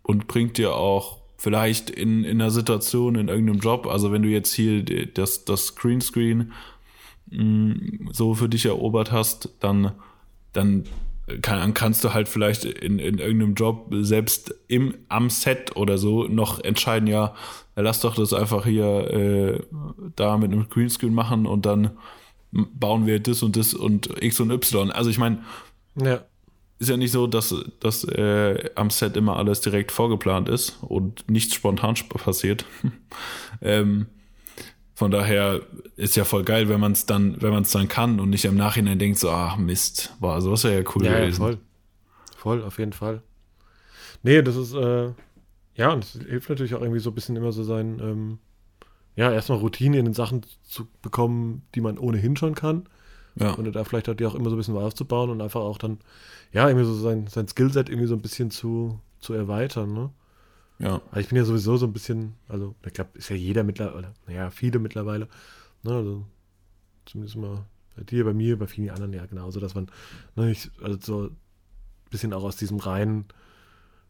und bringt dir auch vielleicht in, in einer Situation, in irgendeinem Job, also wenn du jetzt hier das, das Greenscreen mh, mm, so für dich erobert hast, dann, dann kann, kannst du halt vielleicht in, in irgendeinem Job selbst im, am Set oder so noch entscheiden, ja, lass doch das einfach hier äh, da mit einem Greenscreen machen und dann bauen wir das und das und X und Y. Also ich meine, ja. ist ja nicht so, dass, dass äh, am Set immer alles direkt vorgeplant ist und nichts spontan passiert. [laughs] ähm, von daher ist ja voll geil, wenn man es dann, wenn man es dann kann und nicht im Nachhinein denkt, so, ach Mist, war so ist ja cool ja, gewesen. Ja, voll. Voll, auf jeden Fall. Nee, das ist, äh, ja, und es hilft natürlich auch irgendwie so ein bisschen immer so sein, ähm, ja, erstmal Routine in den Sachen zu bekommen, die man ohnehin schon kann. Ja. Und da vielleicht halt die auch immer so ein bisschen aufzubauen und einfach auch dann, ja, irgendwie so sein, sein Skillset irgendwie so ein bisschen zu, zu erweitern, ne? Ja. Also ich bin ja sowieso so ein bisschen, also ich glaube, ist ja jeder mittlerweile, naja, viele mittlerweile, ne, also zumindest mal bei dir, bei mir, bei vielen anderen ja genauso, dass man, ne, ich, also so ein bisschen auch aus diesem reinen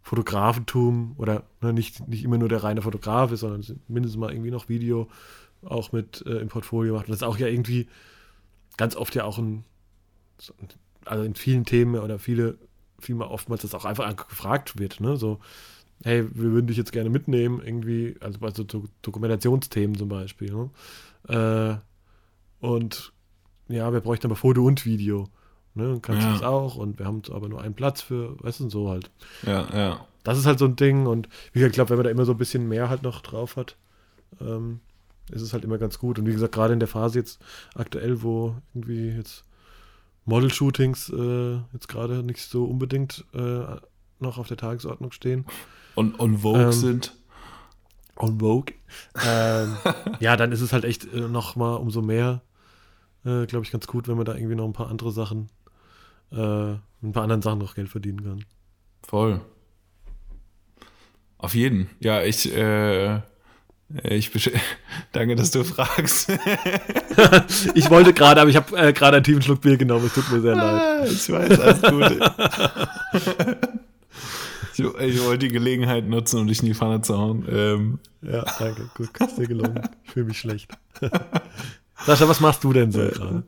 Fotografentum oder ne, nicht, nicht immer nur der reine Fotograf ist, sondern mindestens mal irgendwie noch Video auch mit äh, im Portfolio macht. Und das ist auch ja irgendwie ganz oft ja auch ein, also in vielen Themen oder viele, vielmal oftmals das auch einfach gefragt wird, ne, so, hey, wir würden dich jetzt gerne mitnehmen, irgendwie, also bei so Dokumentationsthemen zum Beispiel. Ne? Äh, und ja, wir bräuchten aber Foto und Video. Ne? Kannst ja. das auch und wir haben aber nur einen Platz für, weißt du, so halt. Ja, ja. Das ist halt so ein Ding und wie ich glaube, wenn man da immer so ein bisschen mehr halt noch drauf hat, ähm, ist es halt immer ganz gut. Und wie gesagt, gerade in der Phase jetzt aktuell, wo irgendwie jetzt Model-Shootings äh, jetzt gerade nicht so unbedingt äh, noch auf der Tagesordnung stehen, und on Vogue ähm, sind. On Vogue. Ähm, [laughs] ja, dann ist es halt echt äh, noch mal umso mehr, äh, glaube ich, ganz gut, wenn man da irgendwie noch ein paar andere Sachen, äh, ein paar anderen Sachen noch Geld verdienen kann. Voll. Auf jeden. Ja, ich, äh, Äh, ich [laughs] danke, dass du [laughs] fragst. ich wollte gerade, aber ich habe äh, gerade einen tiefen Schluck Bier genommen. Es tut mir sehr leid. Ah, ich weiß, alles gut. Ich, wollte die Gelegenheit nutzen, um dich in die Pfanne zu hauen. Ähm. Ja, danke. Gut, dir gelungen. Ich fühle mich schlecht. [laughs] Sascha, was machst du denn so gerade?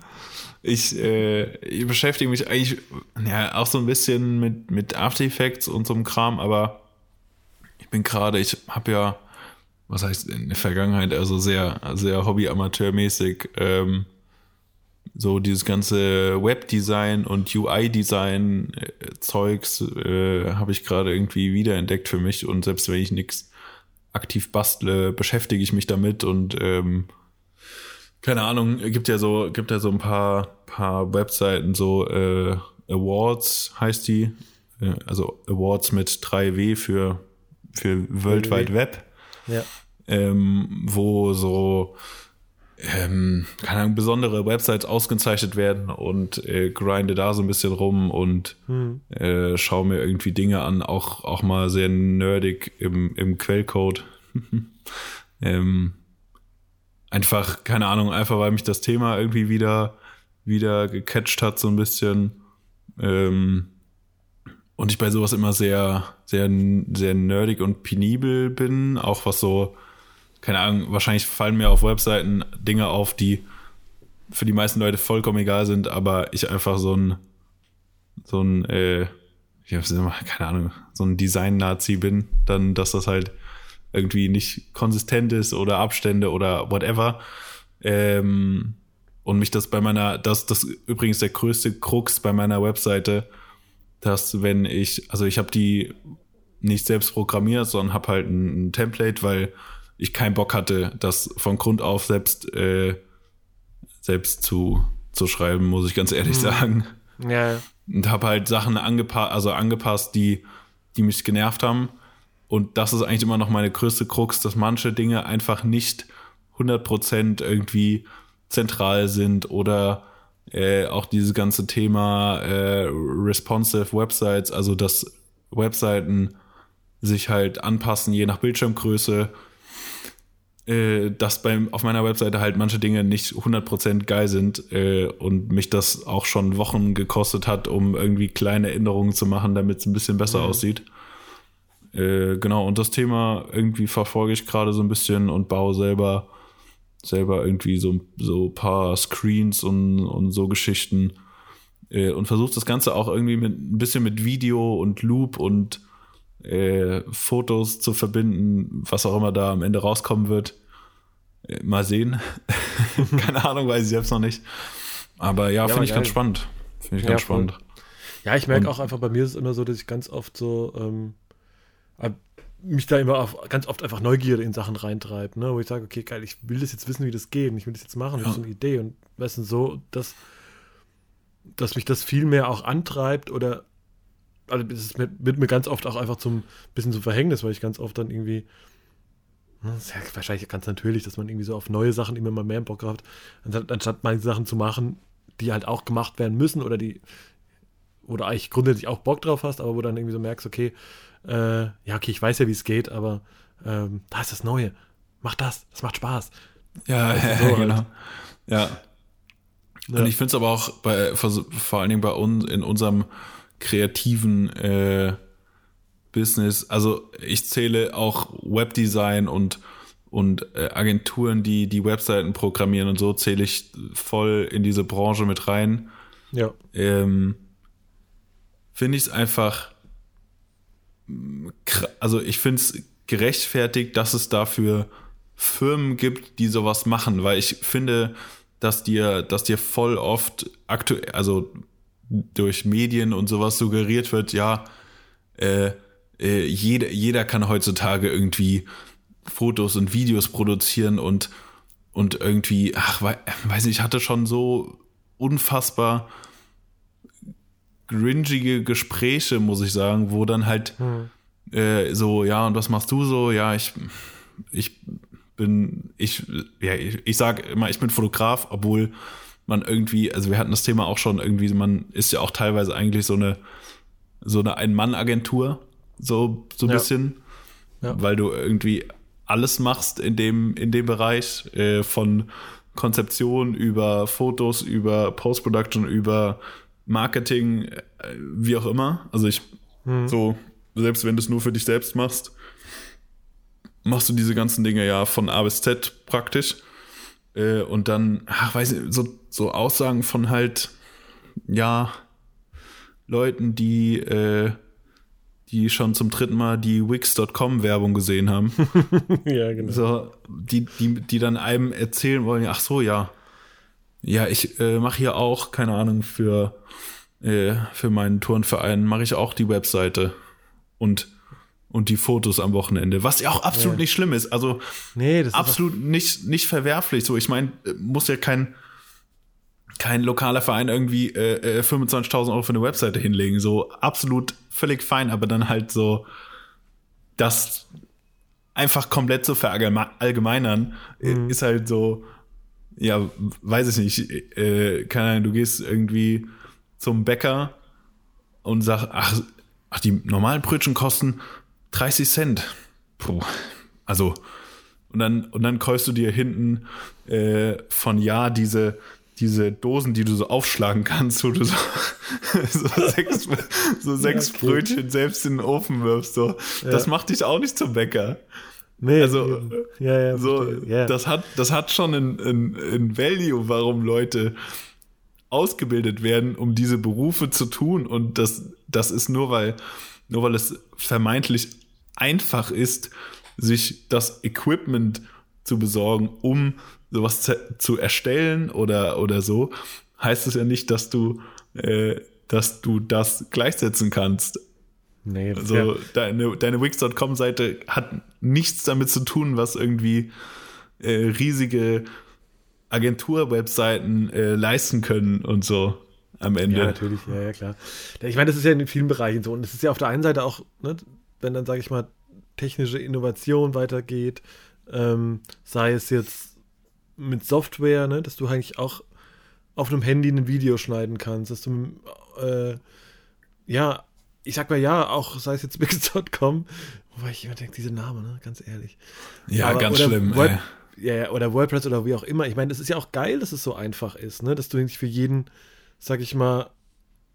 Ich, äh, ich beschäftige mich eigentlich ja, auch so ein bisschen mit, mit After Effects und so einem Kram, aber ich bin gerade, ich habe ja was heißt in der Vergangenheit, also sehr, sehr Hobby-Amateurmäßig, ähm, so dieses ganze Webdesign und UI-Design-Zeugs äh, habe ich gerade irgendwie wiederentdeckt für mich. Und selbst wenn ich nichts aktiv bastle, beschäftige ich mich damit. Und ähm, keine Ahnung, gibt ja so, gibt ja so ein paar, paar Webseiten, so äh, Awards heißt die, äh, also Awards mit 3W für, für World Wide Web. Ja. Ähm, wo so ähm, keine Ahnung, besondere Websites ausgezeichnet werden und äh, grinde da so ein bisschen rum und hm. äh, schaue mir irgendwie Dinge an, auch, auch mal sehr nerdig im, im Quellcode. [laughs] ähm, einfach, keine Ahnung, einfach weil mich das Thema irgendwie wieder, wieder gecatcht hat, so ein bisschen. Ähm, und ich bei sowas immer sehr, sehr, sehr nerdig und penibel bin, auch was so keine Ahnung, wahrscheinlich fallen mir auf Webseiten Dinge auf, die für die meisten Leute vollkommen egal sind, aber ich einfach so ein, so ein, äh, ich hab's immer, keine Ahnung, so ein Design-Nazi bin, dann, dass das halt irgendwie nicht konsistent ist oder Abstände oder whatever. Ähm, und mich das bei meiner, das, das übrigens der größte Krux bei meiner Webseite, dass wenn ich, also ich habe die nicht selbst programmiert, sondern habe halt ein, ein Template, weil ich keinen Bock hatte, das von Grund auf selbst, äh, selbst zu, zu schreiben, muss ich ganz ehrlich mhm. sagen. Ja. Und habe halt Sachen angepasst, also angepasst, die, die mich genervt haben. Und das ist eigentlich immer noch meine größte Krux, dass manche Dinge einfach nicht 100% irgendwie zentral sind oder äh, auch dieses ganze Thema äh, responsive Websites, also dass Webseiten sich halt anpassen je nach Bildschirmgröße äh, dass beim, auf meiner Webseite halt manche Dinge nicht 100% geil sind äh, und mich das auch schon Wochen gekostet hat, um irgendwie kleine Änderungen zu machen, damit es ein bisschen besser mhm. aussieht. Äh, genau, und das Thema irgendwie verfolge ich gerade so ein bisschen und baue selber selber irgendwie so so paar Screens und, und so Geschichten äh, und versuche das Ganze auch irgendwie mit ein bisschen mit Video und Loop und äh, Fotos zu verbinden, was auch immer da am Ende rauskommen wird. Äh, mal sehen. [laughs] Keine Ahnung, weiß ich selbst noch nicht. Aber ja, ja finde ich ganz spannend. Finde ich ja, ganz spannend. Voll. Ja, ich merke auch einfach, bei mir ist es immer so, dass ich ganz oft so ähm, äh, mich da immer auf, ganz oft einfach Neugierde in Sachen reintreibe, ne? wo ich sage, okay, geil, ich will das jetzt wissen, wie das geht und ich will das jetzt machen, ja. das ist so eine Idee und weißt du, so, dass, dass mich das viel mehr auch antreibt oder also es wird mir ganz oft auch einfach zum bisschen zum Verhängnis, weil ich ganz oft dann irgendwie hm, das ist ja wahrscheinlich ganz natürlich, dass man irgendwie so auf neue Sachen immer mal mehr Bock hat, anstatt manche Sachen zu machen, die halt auch gemacht werden müssen oder die, du eigentlich grundsätzlich auch Bock drauf hast, aber wo dann irgendwie so merkst, okay, äh, ja, okay, ich weiß ja, wie es geht, aber ähm, da ist das Neue. Mach das, das macht Spaß. Ja, also [laughs] so halt. genau. Ja. ja. Und ich finde es aber auch bei, vor allen Dingen bei uns in unserem kreativen äh, Business, also ich zähle auch Webdesign und und äh, Agenturen, die die Webseiten programmieren und so zähle ich voll in diese Branche mit rein. Ja. Ähm, finde ich es einfach, also ich finde es gerechtfertigt, dass es dafür Firmen gibt, die sowas machen, weil ich finde, dass dir, dass dir voll oft aktuell, also durch Medien und sowas suggeriert wird, ja, äh, äh, jeder, jeder kann heutzutage irgendwie Fotos und Videos produzieren und, und irgendwie, ach, weiß nicht, ich hatte schon so unfassbar gringige Gespräche, muss ich sagen, wo dann halt hm. äh, so, ja, und was machst du so? Ja, ich, ich bin, ich, ja, ich, ich sag immer, ich bin Fotograf, obwohl man irgendwie, also wir hatten das Thema auch schon irgendwie, man ist ja auch teilweise eigentlich so eine, so eine Ein-Mann-Agentur, so, so ein ja. bisschen, ja. weil du irgendwie alles machst in dem, in dem Bereich, äh, von Konzeption über Fotos, über Post-Production, über Marketing, äh, wie auch immer. Also ich, hm. so, selbst wenn du es nur für dich selbst machst, machst du diese ganzen Dinge ja von A bis Z praktisch. Äh, und dann, ach, weiß ich, so, so Aussagen von halt, ja, Leuten, die, äh, die schon zum dritten Mal die Wix.com Werbung gesehen haben. [laughs] ja, genau. So, die, die, die dann einem erzählen wollen, ach so, ja. Ja, ich äh, mache hier auch, keine Ahnung, für, äh, für meinen Turnverein mache ich auch die Webseite. Und und die Fotos am Wochenende, was ja auch absolut ja. nicht schlimm ist. Also nee, das absolut nicht, nicht verwerflich. So, ich meine, muss ja kein, kein lokaler Verein irgendwie äh, 25.000 äh, Euro für eine Webseite hinlegen. So absolut völlig fein, aber dann halt so das einfach komplett zu verallgemeinern, äh, mhm. ist halt so, ja, weiß ich nicht, äh, keine Ahnung, du gehst irgendwie zum Bäcker und sagst, ach, ach, die normalen Brötchen kosten 30 Cent. Puh. Also, und dann, und dann kaufst du dir hinten äh, von Ja diese, diese Dosen, die du so aufschlagen kannst, wo du so, [laughs] so sechs, so sechs okay. Brötchen selbst in den Ofen wirfst. So. Ja. Das macht dich auch nicht zum Bäcker. Nee, also, ja, ja, so, ja. Das, hat, das hat schon ein, ein, ein Value, warum Leute ausgebildet werden, um diese Berufe zu tun. Und das, das ist nur, weil, nur weil es vermeintlich einfach ist, sich das Equipment zu besorgen, um sowas zu erstellen oder, oder so, heißt es ja nicht, dass du, äh, dass du das gleichsetzen kannst. Nee, also ja. deine, deine Wix.com-Seite hat nichts damit zu tun, was irgendwie äh, riesige Agentur-Webseiten äh, leisten können und so am Ende. Ja, natürlich, ja, ja, klar. Ich meine, das ist ja in vielen Bereichen so. Und es ist ja auf der einen Seite auch, ne, wenn dann, sage ich mal, technische Innovation weitergeht, ähm, sei es jetzt mit Software, ne, dass du eigentlich auch auf einem Handy ein Video schneiden kannst, dass du, äh, ja, ich sag mal ja, auch sei es jetzt Mix.com, wobei ich immer denke, diese Namen, ne, ganz ehrlich. Ja, Aber, ganz schlimm. Word, ja, oder WordPress oder wie auch immer. Ich meine, das ist ja auch geil, dass es so einfach ist, ne, dass du nicht für jeden, sag ich mal,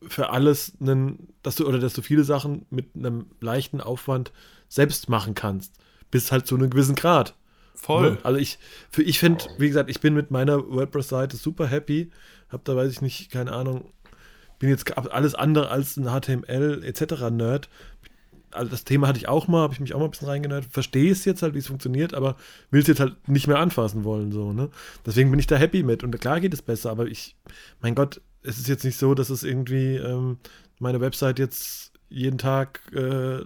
für alles einen, dass du, oder dass du viele Sachen mit einem leichten Aufwand selbst machen kannst. Bis halt zu einem gewissen Grad. Voll. Ne? Also ich, für, ich finde, wie gesagt, ich bin mit meiner WordPress-Seite super happy. Hab da, weiß ich nicht, keine Ahnung, bin jetzt alles andere als ein HTML etc. Nerd. Also das Thema hatte ich auch mal, habe ich mich auch mal ein bisschen reingenerd. Verstehe es jetzt halt, wie es funktioniert, aber will es jetzt halt nicht mehr anfassen wollen, so, ne? Deswegen bin ich da happy mit. Und klar geht es besser, aber ich, mein Gott, es ist jetzt nicht so, dass es irgendwie ähm, meine Website jetzt jeden Tag äh,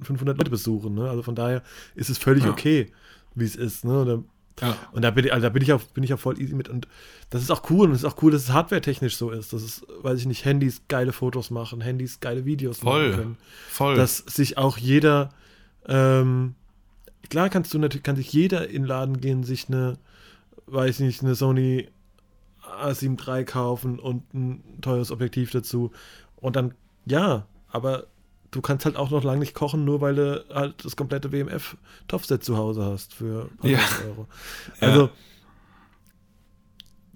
500 Leute besuchen. Ne? Also von daher ist es völlig ja. okay, wie es ist. Ne? Und, ja. und da, bin ich, also da bin ich, auch, bin ich auch voll easy mit. Und das ist auch cool. Und es ist auch cool, dass es hardware-technisch so ist. Dass es, weiß ich nicht, Handys geile Fotos machen, Handys geile Videos voll. machen können. Voll. Dass sich auch jeder, ähm, klar kannst du natürlich, kann sich jeder in den Laden gehen, sich eine, weiß ich nicht, eine Sony A7 III kaufen und ein teures Objektiv dazu. Und dann, ja, aber du kannst halt auch noch lange nicht kochen, nur weil du halt das komplette WMF-Topfset zu Hause hast für ja. Euro. Also,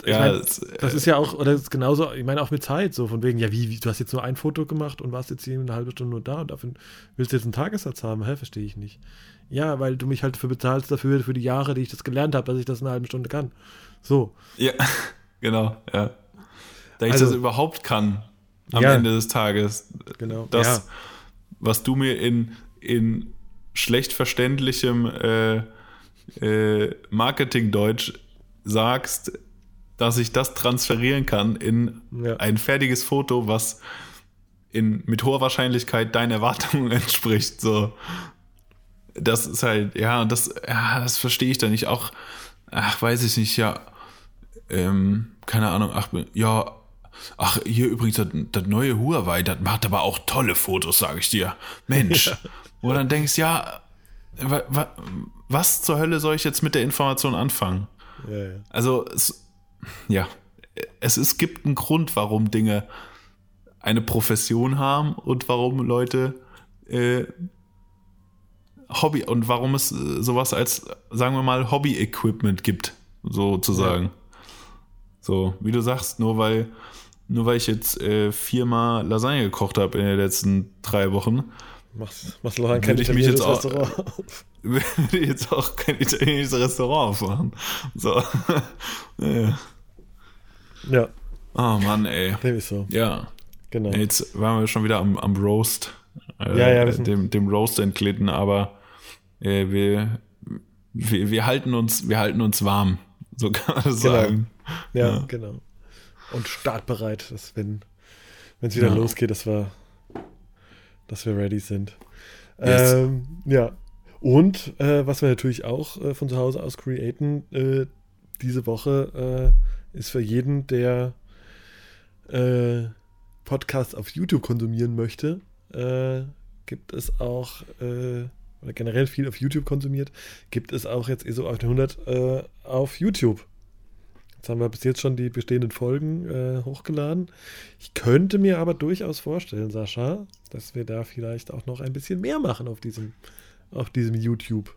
ja, mein, das, das ist ja auch, oder ist genauso, ich meine auch mit Zeit, so von wegen, ja, wie, wie, du hast jetzt nur ein Foto gemacht und warst jetzt hier eine halbe Stunde nur da und dafür willst du jetzt einen Tagessatz haben? Hä, verstehe ich nicht. Ja, weil du mich halt dafür bezahlst, dafür, für die Jahre, die ich das gelernt habe, dass ich das eine halbe Stunde kann. So. Ja, genau, ja. Da ich also, das überhaupt kann am ja, Ende des Tages. Genau. Das, ja was du mir in, in schlecht verständlichem äh, äh, Marketingdeutsch sagst, dass ich das transferieren kann in ja. ein fertiges Foto, was in, mit hoher Wahrscheinlichkeit deinen Erwartungen [laughs] entspricht. So. Das ist halt, ja, das, ja, das verstehe ich dann nicht. Auch, ach, weiß ich nicht, ja, ähm, keine Ahnung, ach, ja, Ach, hier übrigens das, neue Huawei, das macht aber auch tolle Fotos, sage ich dir. Mensch. Ja. Wo dann denkst, ja, wa, wa, was zur Hölle soll ich jetzt mit der Information anfangen? Ja, ja. Also, es, ja, es, es gibt einen Grund, warum Dinge eine Profession haben und warum Leute äh, Hobby und warum es äh, sowas als, sagen wir mal, Hobby-Equipment gibt, sozusagen. Ja. So, wie du sagst, nur weil, nur weil ich jetzt äh, viermal Lasagne gekocht habe in den letzten drei Wochen, machst, machst kein ich mich jetzt auch, [laughs] würde ich jetzt auch kein italienisches Restaurant aufmachen. So. [laughs] ja. ja. Oh Mann, ey. Ist so. Ja. Genau. Jetzt waren wir schon wieder am, am Roast. Äh, ja, ja, dem, dem Roast entglitten, aber äh, wir, wir, wir, halten uns, wir halten uns warm, so kann man das genau. sagen. Ja, ja, genau. Und startbereit, dass wenn es wieder ja. losgeht, dass wir, dass wir ready sind. Yes. Ähm, ja. Und äh, was wir natürlich auch äh, von zu Hause aus createn, äh, diese Woche äh, ist für jeden, der äh, Podcasts auf YouTube konsumieren möchte, äh, gibt es auch, oder generell viel auf YouTube konsumiert, gibt es auch jetzt ISO 800 auf YouTube. Jetzt haben wir bis jetzt schon die bestehenden Folgen äh, hochgeladen. Ich könnte mir aber durchaus vorstellen, Sascha, dass wir da vielleicht auch noch ein bisschen mehr machen auf diesem, auf diesem YouTube.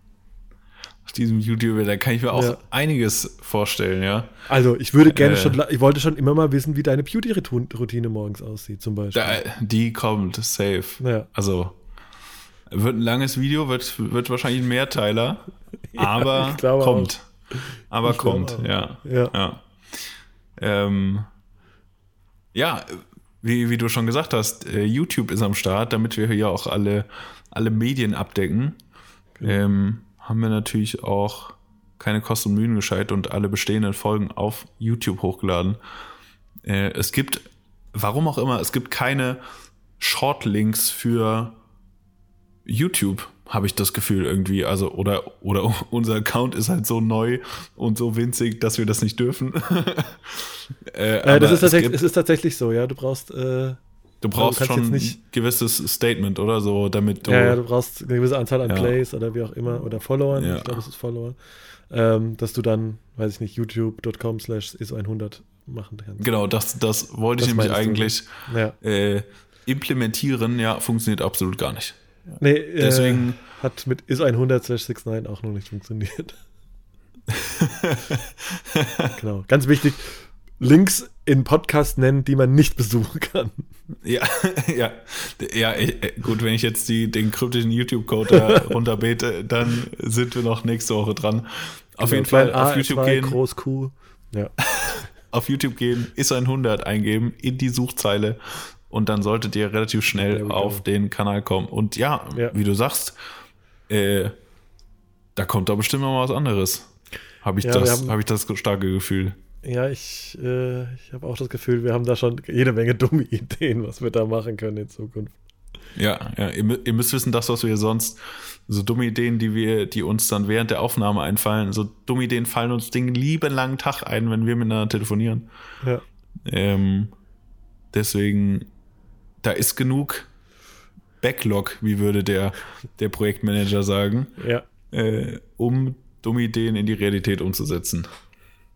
Auf diesem YouTube, da kann ich mir auch ja. einiges vorstellen, ja. Also ich würde gerne äh, schon, ich wollte schon immer mal wissen, wie deine Beauty-Routine morgens aussieht, zum Beispiel. Da, die kommt safe. Ja. Also wird ein langes Video, wird, wird wahrscheinlich ein Mehrteiler, [laughs] ja, aber kommt. Auch. Aber ich kommt, ja. Ja. Ja. Ähm, ja, wie, wie du schon gesagt hast, äh, YouTube ist am Start, damit wir hier auch alle, alle Medien abdecken. Genau. Ähm, haben wir natürlich auch keine Kosten und Mühen gescheit und alle bestehenden Folgen auf YouTube hochgeladen. Äh, es gibt, warum auch immer, es gibt keine Shortlinks für YouTube habe ich das Gefühl irgendwie. Also, oder, oder [laughs] unser Account ist halt so neu und so winzig, dass wir das nicht dürfen. [laughs] äh, äh, das ist es, gibt, es ist tatsächlich so, ja. Du brauchst. Äh, du brauchst du schon nicht, ein gewisses Statement oder so, damit du. Ja, ja, du brauchst eine gewisse Anzahl an ja. Plays oder wie auch immer oder Followern. Ja. Ich glaube, es ist Follower. Ähm, dass du dann, weiß ich nicht, youtube.com slash ISO100 machen kannst. Genau, das, das wollte das ich nämlich eigentlich ja. äh, implementieren. Ja, funktioniert absolut gar nicht. Nee, äh, deswegen äh, hat mit is 100 69 auch noch nicht funktioniert. [laughs] genau, ganz wichtig. Links in Podcast nennen, die man nicht besuchen kann. Ja, [laughs] ja, ja, äh, gut, wenn ich jetzt die, den kryptischen YouTube-Code [laughs] runterbete, dann sind wir noch nächste Woche dran. Auf genau, jeden Fall auf YouTube gehen. Groß Q. Ja. auf YouTube gehen, ist 100 eingeben in die Suchzeile und dann solltet ihr relativ schnell auf den Kanal kommen. Und ja, ja. wie du sagst, äh, da kommt da bestimmt noch mal was anderes. Habe ich, ja, das, hab ich das starke Gefühl. Ja, ich, äh, ich habe auch das Gefühl, wir haben da schon jede Menge [laughs] dumme Ideen, was wir da machen können in Zukunft. Ja, ja ihr, ihr, müsst wissen, das, was wir sonst, so dumme Ideen, die wir, die uns dann während der Aufnahme einfallen, so dumme Ideen fallen uns den lieben langen Tag ein, wenn wir miteinander telefonieren. Ja. Ähm, deswegen da ist genug Backlog, wie würde der, der Projektmanager sagen, ja. äh, um dumme Ideen in die Realität umzusetzen.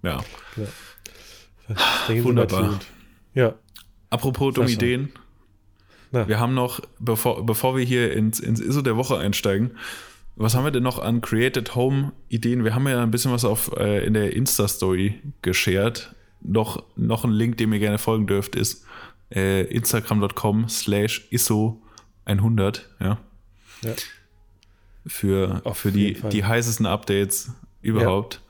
Ja. ja. Wunderbar. Ja. Apropos dumme Ideen. Na. Wir haben noch, bevor, bevor wir hier ins, ins ISO der Woche einsteigen, was haben wir denn noch an Created Home Ideen? Wir haben ja ein bisschen was auf, äh, in der Insta-Story geshared. Noch, noch ein Link, dem ihr gerne folgen dürft, ist äh, instagram.com slash ISO 100, ja. ja. Für, für die, die heißesten Updates überhaupt.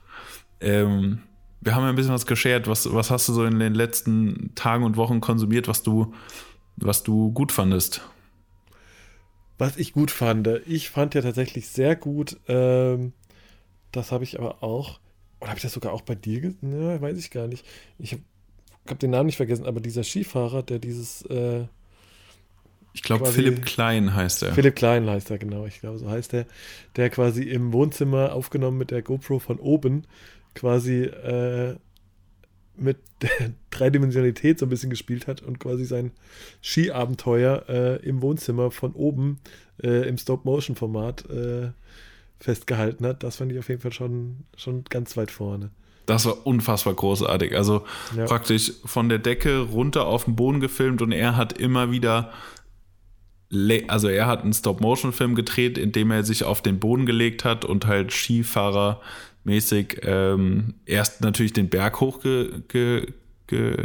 Ja. Ähm, wir haben ja ein bisschen was geshared. Was, was hast du so in den letzten Tagen und Wochen konsumiert, was du, was du gut fandest? Was ich gut fand. Ich fand ja tatsächlich sehr gut, ähm, das habe ich aber auch, oder habe ich das sogar auch bei dir? Ja, weiß ich gar nicht. Ich habe habe den Namen nicht vergessen, aber dieser Skifahrer, der dieses. Äh, ich glaube, Philipp Klein heißt er. Philipp Klein heißt er, genau. Ich glaube, so heißt er. Der quasi im Wohnzimmer aufgenommen mit der GoPro von oben quasi äh, mit der [laughs] Dreidimensionalität so ein bisschen gespielt hat und quasi sein Skiabenteuer äh, im Wohnzimmer von oben äh, im Stop-Motion-Format äh, festgehalten hat. Das fand ich auf jeden Fall schon, schon ganz weit vorne. Das war unfassbar großartig. Also ja. praktisch von der Decke runter auf den Boden gefilmt und er hat immer wieder also er hat einen Stop-Motion-Film gedreht, in dem er sich auf den Boden gelegt hat und halt Skifahrer-mäßig ähm, erst natürlich den Berg hoch ge, ge, ge,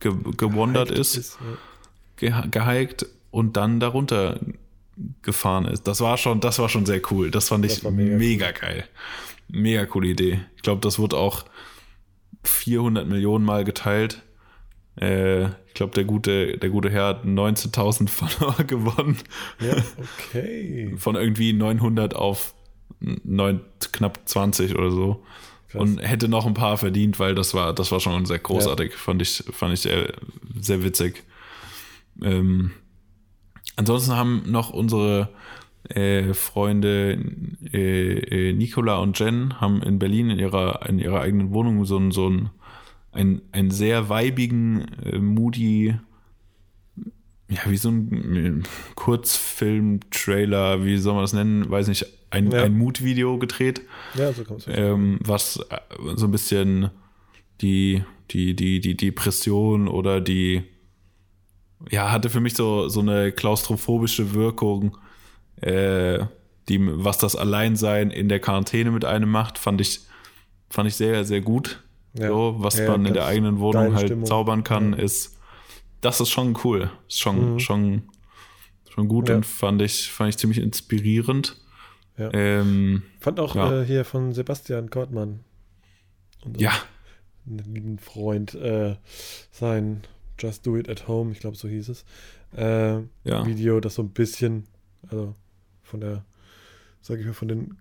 ge, gewandert ist, ist ja. ge, gehiked und dann darunter gefahren ist. Das war schon, das war schon sehr cool. Das fand ich das mega, mega cool. geil. Mega coole Idee. Ich glaube, das wurde auch 400 Millionen Mal geteilt. Äh, ich glaube, der gute, der gute Herr hat 19.000 [laughs] Follower gewonnen. Ja, okay. Von irgendwie 900 auf 9, knapp 20 oder so. Krass. Und hätte noch ein paar verdient, weil das war, das war schon sehr großartig. Ja. Fand ich, fand ich sehr, sehr witzig. Ähm, ansonsten haben noch unsere äh, Freunde äh, äh, Nicola und Jen haben in Berlin in ihrer, in ihrer eigenen Wohnung so so ein ein, einen sehr weibigen, äh, moody, ja, wie so ein äh, Kurzfilm-Trailer, wie soll man das nennen? Weiß nicht, ein, ja. ein Mood-Video gedreht. Ja, so kommt es. Ähm, was äh, so ein bisschen die, die, die, die Depression oder die, ja, hatte für mich so, so eine klaustrophobische Wirkung, äh, die, was das Alleinsein in der Quarantäne mit einem macht, fand ich, fand ich sehr, sehr gut. Ja. So, was ja, man in der eigenen Wohnung halt Stimmung. zaubern kann, ja. ist, das ist schon cool. Ist schon, mhm. schon, schon gut und fand ich, fand ich ziemlich inspirierend. Ähm, fand auch äh, hier von Sebastian Kortmann. Ja. Einen lieben Freund, äh, sein Just Do It at Home, ich glaube, so hieß es. Äh, Video, das so ein bisschen, also von der, sage ich mal, von den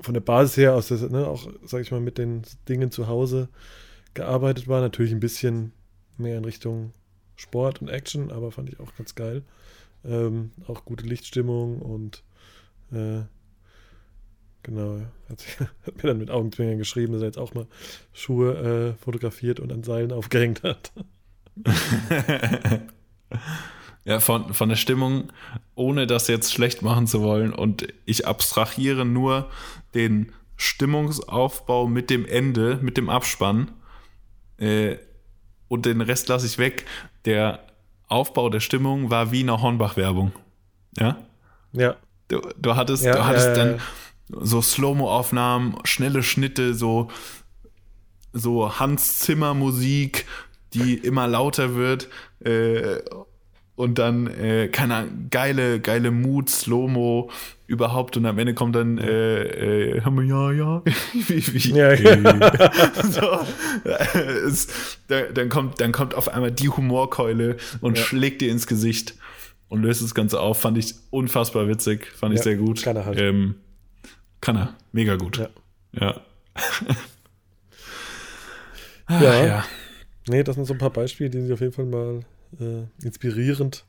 von der Basis her, aus der, ne, auch, sag ich mal, mit den Dingen zu Hause gearbeitet war. Natürlich ein bisschen mehr in Richtung Sport und Action, aber fand ich auch ganz geil. Ähm, auch gute Lichtstimmung und äh, genau, hat, sich, [laughs] hat, mir dann mit Augenzwinkern geschrieben, dass er jetzt auch mal Schuhe äh, fotografiert und an Seilen aufgehängt hat. [laughs] [laughs] Ja, von, von der Stimmung, ohne das jetzt schlecht machen zu wollen. Und ich abstrahiere nur den Stimmungsaufbau mit dem Ende, mit dem Abspann. Äh, und den Rest lasse ich weg. Der Aufbau der Stimmung war wie eine Hornbach-Werbung. Ja? Ja. Du, du hattest, ja, du hattest äh, dann so Slow-Mo-Aufnahmen, schnelle Schnitte, so, so Hans Zimmer Musik, die immer lauter wird. Äh, und dann, äh, keine geile, geile Mood, Slow-Mo überhaupt und am Ende kommt dann, äh, äh, ja, ja, [laughs] wie, wie, ja, ja. [laughs] so, es, dann, kommt, dann kommt auf einmal die Humorkeule und ja. schlägt dir ins Gesicht und löst das Ganze auf. Fand ich unfassbar witzig, fand ich sehr gut. Kann er halt. Ähm, kann er, mega gut. Ja. Ja. ah, ja. ja. Nee, das sind so ein paar Beispiele, die sich auf jeden Fall mal äh, inspirierend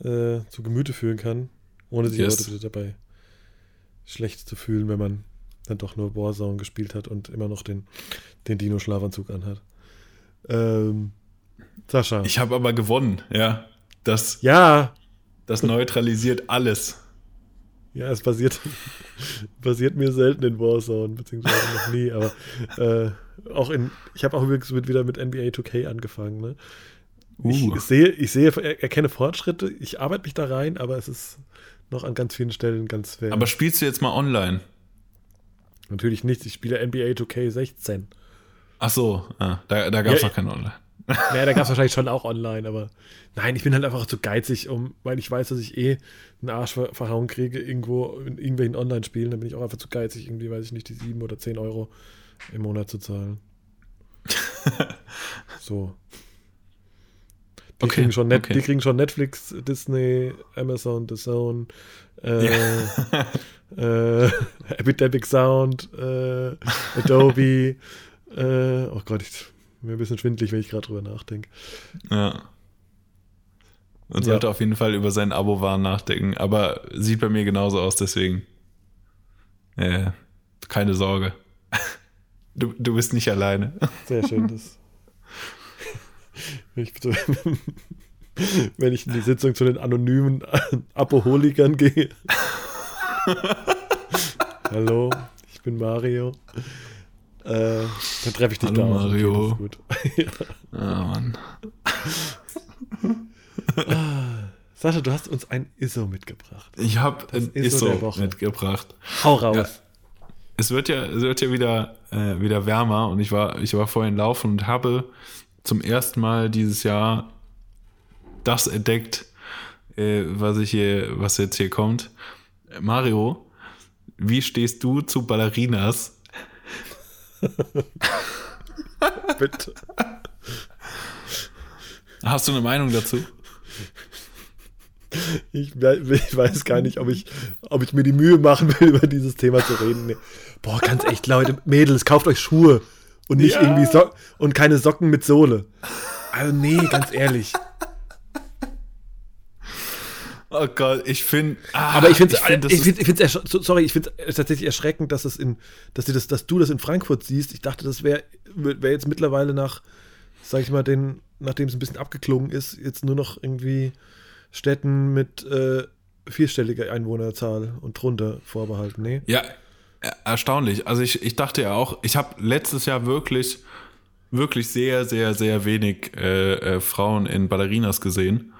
äh, zu Gemüte führen kann, ohne sich yes. Leute dabei schlecht zu fühlen, wenn man dann doch nur Warzone gespielt hat und immer noch den, den Dino-Schlafanzug anhat. Ähm, Sascha. Ich habe aber gewonnen, ja. Das, ja. Das neutralisiert alles. Ja, es passiert, passiert [laughs] mir selten in Warzone, beziehungsweise noch nie, aber äh, auch in, ich habe auch übrigens mit, wieder mit NBA 2K angefangen, ne? Uh. Ich, sehe, ich sehe, erkenne Fortschritte, ich arbeite mich da rein, aber es ist noch an ganz vielen Stellen ganz schwer. Aber spielst du jetzt mal online? Natürlich nicht, ich spiele NBA 2K16. Ach so, ah, da, da gab es ja, noch kein Online. [laughs] Naja, da gab es [laughs] wahrscheinlich schon auch online, aber nein, ich bin halt einfach zu geizig, um, weil ich weiß, dass ich eh einen Arsch verhauen kriege irgendwo in irgendwelchen Online-Spielen. Da bin ich auch einfach zu geizig, irgendwie, weiß ich nicht, die 7 oder 10 Euro im Monat zu zahlen. [laughs] so. Die, okay, kriegen schon Net, okay. die kriegen schon Netflix, Disney, Amazon, The Zone, äh, ja. [laughs] äh, Epidemic Sound, äh, Adobe. [laughs] äh, oh Gott, ich, mir ein bisschen schwindlig, wenn ich gerade drüber nachdenke. Ja. Man sollte ja. auf jeden Fall über sein Abo-Waren nachdenken, aber sieht bei mir genauso aus, deswegen. Äh, keine Sorge. [laughs] Du, du bist nicht alleine. Sehr schön. Das ich, [laughs] wenn ich in die Sitzung zu den anonymen [laughs] Apoholikern gehe. [laughs] Hallo, ich bin Mario. Äh, dann treffe ich dich Hallo, da. Mario. Okay, gut. ja. Ah, Mann. Sascha, du hast uns ein ISO mitgebracht. Ich habe ein ISO, ISO mitgebracht. Hau raus. Ja. Es wird ja, es wird ja wieder, äh, wieder wärmer und ich war, ich war vorhin laufen und habe zum ersten Mal dieses Jahr das entdeckt, äh, was ich hier, was jetzt hier kommt. Mario, wie stehst du zu Ballerinas? [laughs] Bitte. Hast du eine Meinung dazu? Ich, ich, weiß gar nicht, ob ich, ob ich mir die Mühe machen will, über dieses Thema zu reden. Nee. Boah, ganz echt, Leute, Mädels, kauft euch Schuhe und nicht ja. irgendwie so und keine Socken mit Sohle. Also nee, [laughs] ganz ehrlich. Oh Gott, ich finde. Ah, aber ich finde es, ich find, ich find, sorry, ich finde es tatsächlich erschreckend, dass es in, dass du das, dass du das in Frankfurt siehst. Ich dachte, das wäre wär jetzt mittlerweile nach, sag ich mal, den, nachdem es ein bisschen abgeklungen ist, jetzt nur noch irgendwie Städten mit äh, vierstelliger Einwohnerzahl und drunter vorbehalten. Nee. Ja, erstaunlich. Also ich, ich dachte ja auch, ich habe letztes Jahr wirklich, wirklich sehr, sehr, sehr wenig äh, äh, Frauen in Ballerinas gesehen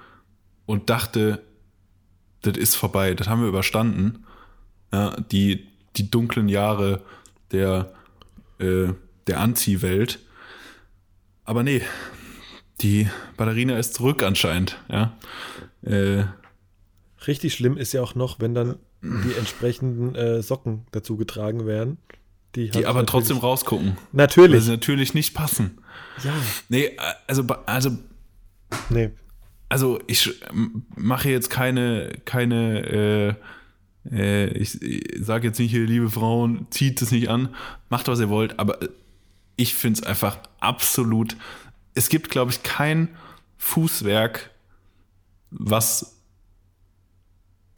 und dachte, das ist vorbei, das haben wir überstanden. Ja, die, die dunklen Jahre der, äh, der Anziehwelt. Aber nee, die Ballerina ist zurück anscheinend, ja. Äh, Richtig schlimm ist ja auch noch, wenn dann die entsprechenden äh, Socken dazu getragen werden. Die, die aber trotzdem rausgucken. Natürlich. Weil sie natürlich nicht passen. Ja. Nee, also, also. Nee also ich mache jetzt keine, keine, äh, äh, ich, ich sage jetzt nicht hier, liebe Frauen, zieht es nicht an, macht was ihr wollt, aber ich finde es einfach absolut, es gibt, glaube ich, kein Fußwerk, was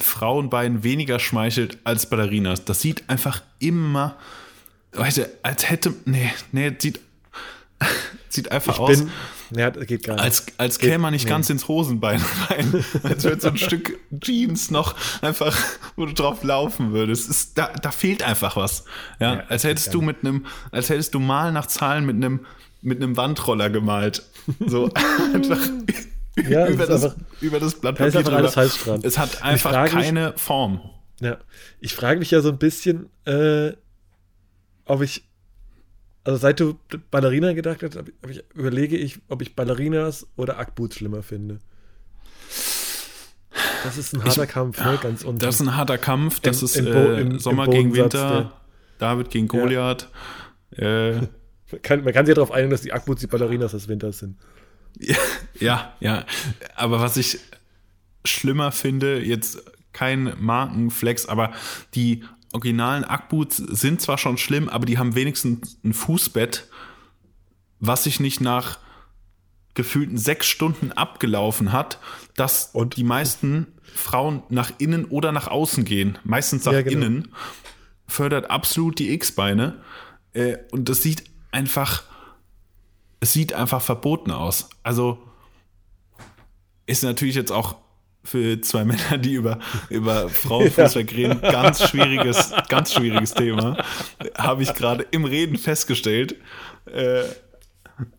Frauenbeinen weniger schmeichelt als Ballerinas. Das sieht einfach immer, weißt du, als hätte, nee, nee, sieht, [laughs] sieht einfach ich aus. Bin, ja, geht gar nicht. Als, als käme man nicht nee. ganz ins Hosenbein [laughs] rein. als würde so ein Stück Jeans noch einfach, wo du drauf laufen würdest. Ist, da, da fehlt einfach was. Ja, ja als hättest du mit einem, als hättest du mal nach Zahlen mit einem, mit einem Wandroller gemalt. So [laughs] einfach. Ja, [laughs] über, das, einfach, über das Blatt Papier drüber. Alles heiß dran. Es hat einfach keine mich, Form. Ja, ich frage mich ja so ein bisschen, äh, ob ich also seit du Ballerina gedacht hast, ich, überlege ich, ob ich Ballerinas oder Ackboots schlimmer finde. Das ist ein harter ich, Kampf, ne? ganz unten. Das ist ein harter Kampf. Das Im, ist im äh, im, Sommer gegen Winter, David gegen Goliath. Ja. Äh, [laughs] man, kann, sich ja darauf einigen, dass die Ackboots die Ballerinas des Winters sind. [laughs] Ja, ja. Aber was ich schlimmer finde, jetzt kein Markenflex, aber die originalen Ackboots sind zwar schon schlimm, aber die haben wenigstens ein Fußbett, was sich nicht nach gefühlten sechs Stunden abgelaufen hat, dass Und? die meisten Frauen nach innen oder nach außen gehen. Meistens nach ja, genau. innen. Fördert absolut die X-Beine. Äh, und das sieht einfach, es sieht einfach verboten aus. Also ist natürlich jetzt auch für zwei [laughs] Männer, die über, über Frauenfußwerk ja. reden. Ganz schwieriges, ganz schwieriges Thema. Habe ich gerade im Reden festgestellt. Äh,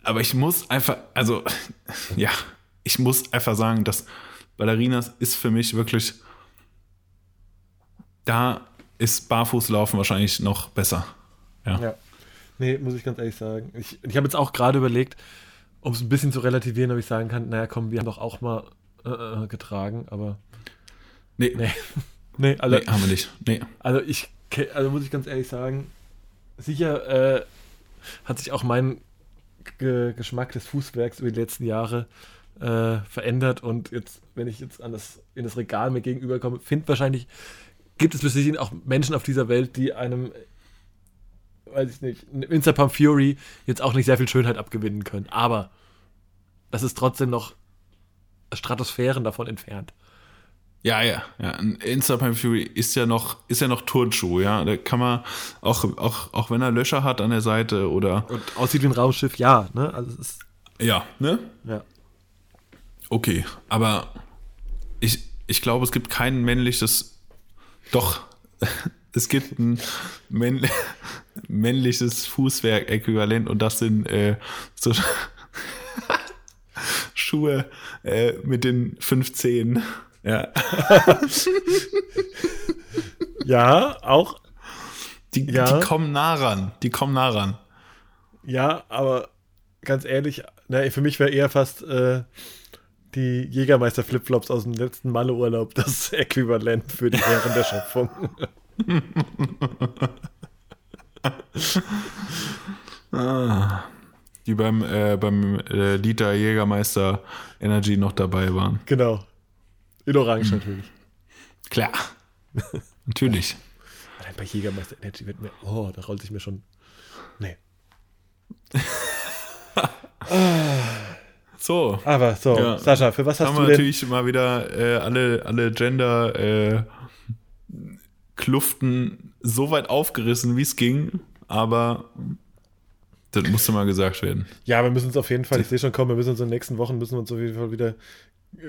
aber ich muss einfach, also, ja, ich muss einfach sagen, dass Ballerinas ist für mich wirklich, da ist Barfußlaufen wahrscheinlich noch besser. Ja. ja. Nee, muss ich ganz ehrlich sagen. Ich, ich habe jetzt auch gerade überlegt, um es ein bisschen zu relativieren, ob ich sagen kann, naja, komm, wir haben doch auch mal äh, äh, getragen, aber. Nee. Nee. [laughs] nee, also, nee, haben wir nicht. Nee. Also ich, also muss ich ganz ehrlich sagen, sicher äh, hat sich auch mein G Geschmack des Fußwerks über die letzten Jahre äh, verändert und jetzt, wenn ich jetzt an das, in das Regal mir gegenüberkomme, finde wahrscheinlich, gibt es bis auch Menschen auf dieser Welt, die einem weiß ich nicht, Instapump Fury jetzt auch nicht sehr viel Schönheit abgewinnen können. Aber das ist trotzdem noch Stratosphären davon entfernt. Ja, ja, ja. Ein Instagram Fury ist ja noch, ist ja noch Turnschuh, ja. Da kann man, auch, auch, auch wenn er Löcher hat an der Seite oder. Und aussieht wie ein Raumschiff, ja, ne? Also es ist. Ja, ne? Ja. Okay, aber ich, ich glaube, es gibt kein männliches. Doch, es gibt ein männ, [laughs] männliches Fußwerk-Äquivalent und das sind äh, so [laughs] Schuhe äh, mit den 15 Ja. [laughs] ja, auch. Die, ja. die kommen nah ran. Die kommen nah ran. Ja, aber ganz ehrlich, na, für mich wäre eher fast äh, die Jägermeister Flipflops aus dem letzten Malle-Urlaub das Äquivalent für die Herren der Schöpfung. [laughs] ah, die beim, äh, beim äh, Liter Jägermeister Energy noch dabei waren. Genau. In Orange hm. natürlich. Klar. [laughs] natürlich. Allein bei Jägermeister Energy wird mir, oh, da rollt sich mir schon. Nee. [laughs] so. Aber so, ja. Sascha, für was hast haben du denn? natürlich mal wieder äh, alle, alle Gender äh, Kluften so weit aufgerissen, wie es ging, aber das musste mal gesagt werden. Ja, wir müssen uns auf jeden Fall, ich sehe schon kommen, wir müssen uns in den nächsten Wochen müssen wir uns auf jeden Fall wieder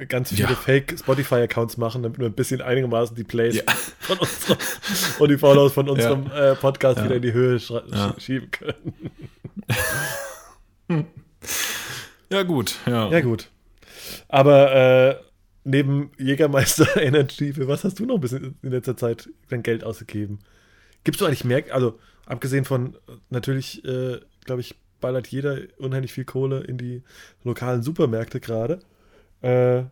ganz viele ja. Fake Spotify-Accounts machen, damit wir ein bisschen einigermaßen die Plays ja. von unserem und die Follows von unserem ja. äh, Podcast wieder in die Höhe schieben können. [laughs] Ja, gut, ja. Ja, gut. Aber äh, neben Jägermeister [laughs] Energy, für was hast du noch ein bisschen in letzter Zeit dein Geld ausgegeben? Gibst du eigentlich mehr, also abgesehen von natürlich, äh, glaube ich, ballert jeder unheimlich viel Kohle in die lokalen Supermärkte gerade. Äh,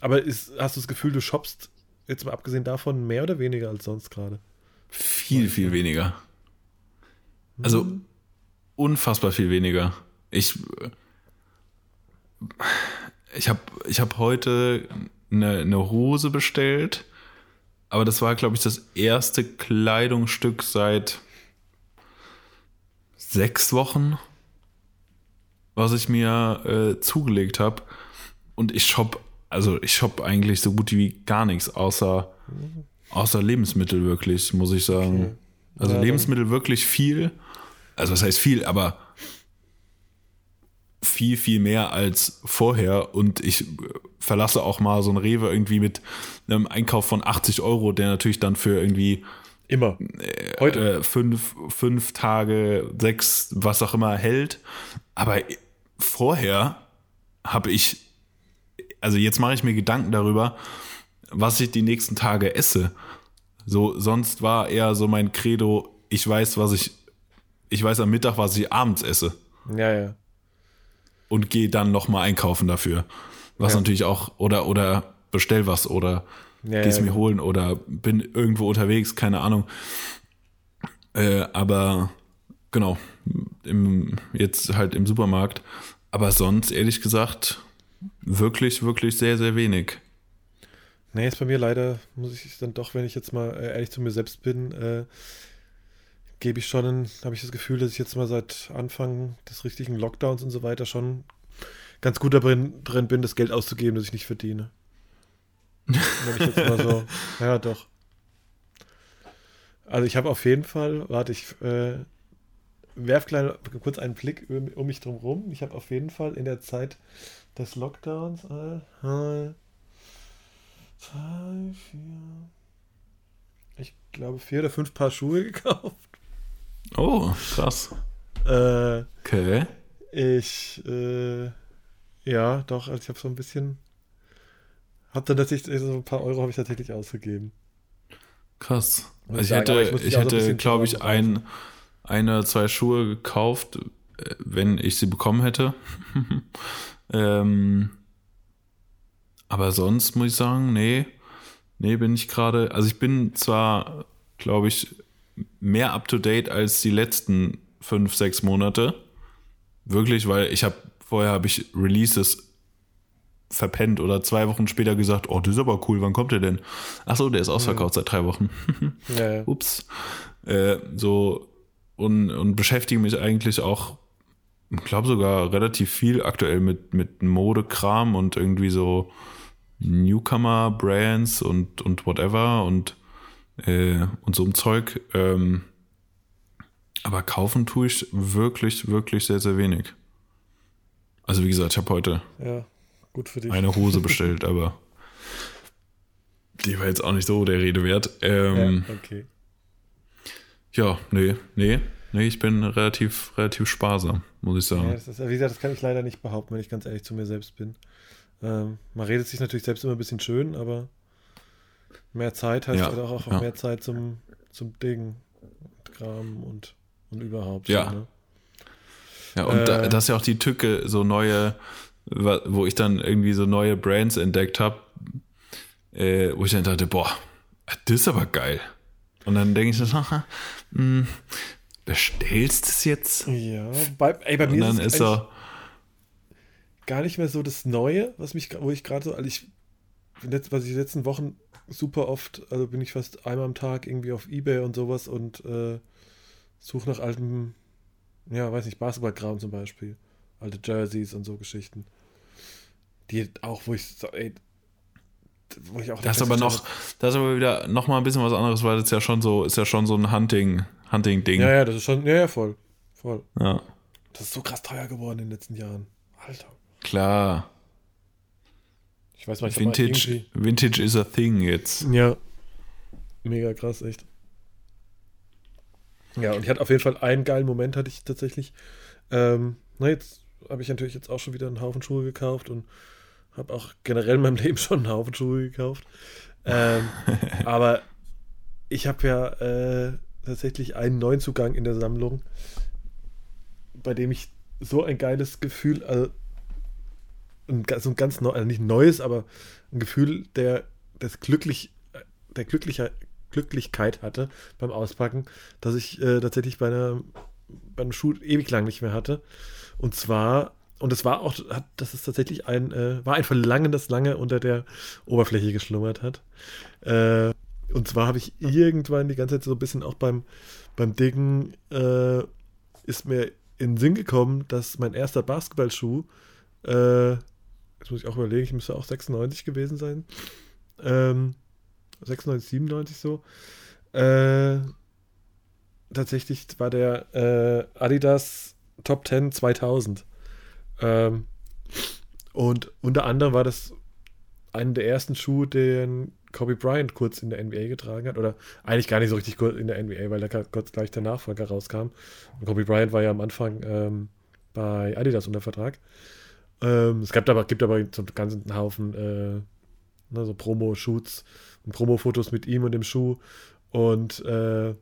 aber ist, hast du das Gefühl, du shoppst jetzt mal abgesehen davon mehr oder weniger als sonst gerade? Viel, viel weniger. Also hm. unfassbar viel weniger. Ich ich habe ich hab heute eine, eine Hose bestellt, aber das war, glaube ich, das erste Kleidungsstück seit sechs Wochen, was ich mir äh, zugelegt habe. Und ich shop, also ich shop eigentlich so gut wie gar nichts, außer, außer Lebensmittel wirklich, muss ich sagen. Okay. Also ja, Lebensmittel wirklich viel. Also was heißt viel, aber viel, viel mehr als vorher und ich verlasse auch mal so ein Rewe irgendwie mit einem Einkauf von 80 Euro, der natürlich dann für irgendwie immer äh, heute äh, fünf, fünf Tage, sechs, was auch immer hält. Aber vorher habe ich, also jetzt mache ich mir Gedanken darüber, was ich die nächsten Tage esse. So, sonst war eher so mein Credo, ich weiß, was ich, ich weiß am Mittag, was ich abends esse. Ja, ja und gehe dann nochmal einkaufen dafür. Was ja. natürlich auch, oder, oder bestell was oder ja, geh's ja, mir holen oder bin irgendwo unterwegs, keine Ahnung. Äh, aber genau, im, jetzt halt im Supermarkt. Aber sonst, ehrlich gesagt, wirklich, wirklich sehr, sehr wenig. Nee, ist bei mir leider, muss ich dann doch, wenn ich jetzt mal äh, ehrlich zu mir selbst bin, äh, gebe ich schon, habe ich das Gefühl, dass ich jetzt mal seit Anfang des richtigen Lockdowns und so weiter schon ganz gut darin drin bin, das Geld auszugeben, das ich nicht verdiene. Wenn ich jetzt mal so, [laughs] ja doch. Also ich habe auf jeden Fall, warte, ich äh, werf klein, kurz einen Blick um mich drum rum. Ich habe auf jeden Fall in der Zeit des Lockdowns äh, zwei, vier, ich glaube vier oder fünf Paar Schuhe gekauft. Oh, krass. Äh, okay. Ich, äh, ja, doch, also ich habe so ein bisschen, hab dann tatsächlich, so ein paar Euro habe ich tatsächlich ausgegeben. Krass. Also ich sagen, hätte, ich, ich hätte, so glaube ich, ein, eine, zwei Schuhe gekauft, äh, wenn ich sie bekommen hätte. [laughs] ähm, aber sonst muss ich sagen, nee, nee, bin ich gerade, also ich bin zwar, glaube ich, mehr up to date als die letzten fünf, sechs Monate. Wirklich, weil ich habe vorher habe ich Releases verpennt oder zwei Wochen später gesagt, oh, das ist aber cool, wann kommt der denn? Achso, der ist ausverkauft ja. seit drei Wochen. [laughs] ja, ja. Ups. Äh, so und, und beschäftige mich eigentlich auch, ich glaube sogar relativ viel aktuell mit, mit Modekram und irgendwie so Newcomer-Brands und, und whatever und äh, und so ein Zeug. Ähm, aber kaufen tue ich wirklich, wirklich sehr, sehr wenig. Also wie gesagt, ich habe heute ja, eine Hose bestellt, aber die war jetzt auch nicht so der Rede wert. Ähm, ja, okay. Ja, nee, nee, nee, ich bin relativ, relativ sparsam, muss ich sagen. Ja, ist, wie gesagt, das kann ich leider nicht behaupten, wenn ich ganz ehrlich zu mir selbst bin. Ähm, man redet sich natürlich selbst immer ein bisschen schön, aber mehr Zeit heißt ja, halt auch, auch ja. mehr Zeit zum, zum Ding, Kram und, und überhaupt. Ja. So, ne? Ja, und äh, das ist ja auch die Tücke, so neue, wo ich dann irgendwie so neue Brands entdeckt habe, äh, wo ich dann dachte, boah, das ist aber geil. Und dann denke ich so, mh, hm, bestellst du es jetzt? Ja, bei, ey, bei mir und dann ist, ist er gar nicht mehr so das Neue, was mich, wo ich gerade so, also ich, was ich in den letzten Wochen super oft, also bin ich fast einmal am Tag irgendwie auf Ebay und sowas und äh, suche nach alten, ja, weiß nicht, Basketballkram zum Beispiel. Alte Jerseys und so Geschichten. Die auch, wo ich so, ey, wo ich auch das ist aber noch, das ist aber wieder noch mal ein bisschen was anderes, weil das ja schon so, ist ja schon so ein Hunting, Hunting-Ding. Ja, ja, das ist schon, ja, ja, voll. Voll. Ja. Das ist so krass teuer geworden in den letzten Jahren. Alter. Klar. Ich weiß mal, Vintage, Vintage is a thing jetzt. Ja. Mega krass, echt. Ja, und ich hatte auf jeden Fall einen geilen Moment, hatte ich tatsächlich. Ähm, na, jetzt habe ich natürlich jetzt auch schon wieder einen Haufen Schuhe gekauft und habe auch generell in meinem [laughs] Leben schon einen Haufen Schuhe gekauft. Ähm, [laughs] aber ich habe ja äh, tatsächlich einen neuen Zugang in der Sammlung, bei dem ich so ein geiles Gefühl, also ein, so ein ganz neu, also nicht neues, aber ein Gefühl der, des glücklich, der glücklicher, Glücklichkeit hatte beim Auspacken, dass ich äh, tatsächlich bei, einer, bei einem Schuh ewig lang nicht mehr hatte. Und zwar, und es war auch, hat, das ist tatsächlich ein, äh, war ein Verlangen, das lange unter der Oberfläche geschlummert hat. Äh, und zwar habe ich irgendwann die ganze Zeit so ein bisschen auch beim, beim Diggen äh, ist mir in den Sinn gekommen, dass mein erster Basketballschuh äh, jetzt muss ich auch überlegen, ich müsste auch 96 gewesen sein. Ähm, 96, 97 so. Äh, tatsächlich war der äh, Adidas Top 10 2000. Ähm, und unter anderem war das einer der ersten Schuhe, den Kobe Bryant kurz in der NBA getragen hat. Oder eigentlich gar nicht so richtig kurz in der NBA, weil da kurz gleich der Nachfolger rauskam. Und Kobe Bryant war ja am Anfang ähm, bei Adidas unter Vertrag. Ähm, es gibt aber, gibt aber so einen ganzen Haufen äh, ne, so Promo-Shoots und Promo-Fotos mit ihm und dem Schuh. Und, äh,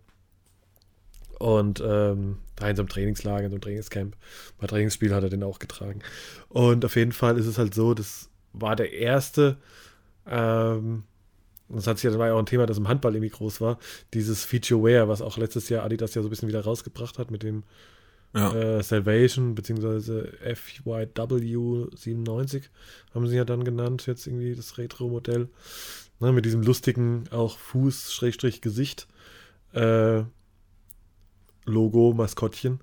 und ähm, da in so einem Trainingslager, in so einem Trainingscamp, bei Trainingsspiel hat er den auch getragen. Und auf jeden Fall ist es halt so, das war der erste, ähm, das hat sich ja, ja auch ein Thema, das im Handball irgendwie groß war, dieses Feature Wear, was auch letztes Jahr Adidas ja so ein bisschen wieder rausgebracht hat mit dem ja. Äh, Salvation, beziehungsweise FYW97 haben sie ja dann genannt, jetzt irgendwie das Retro-Modell. Ne, mit diesem lustigen, auch Fuß-Gesicht äh, Logo, Maskottchen.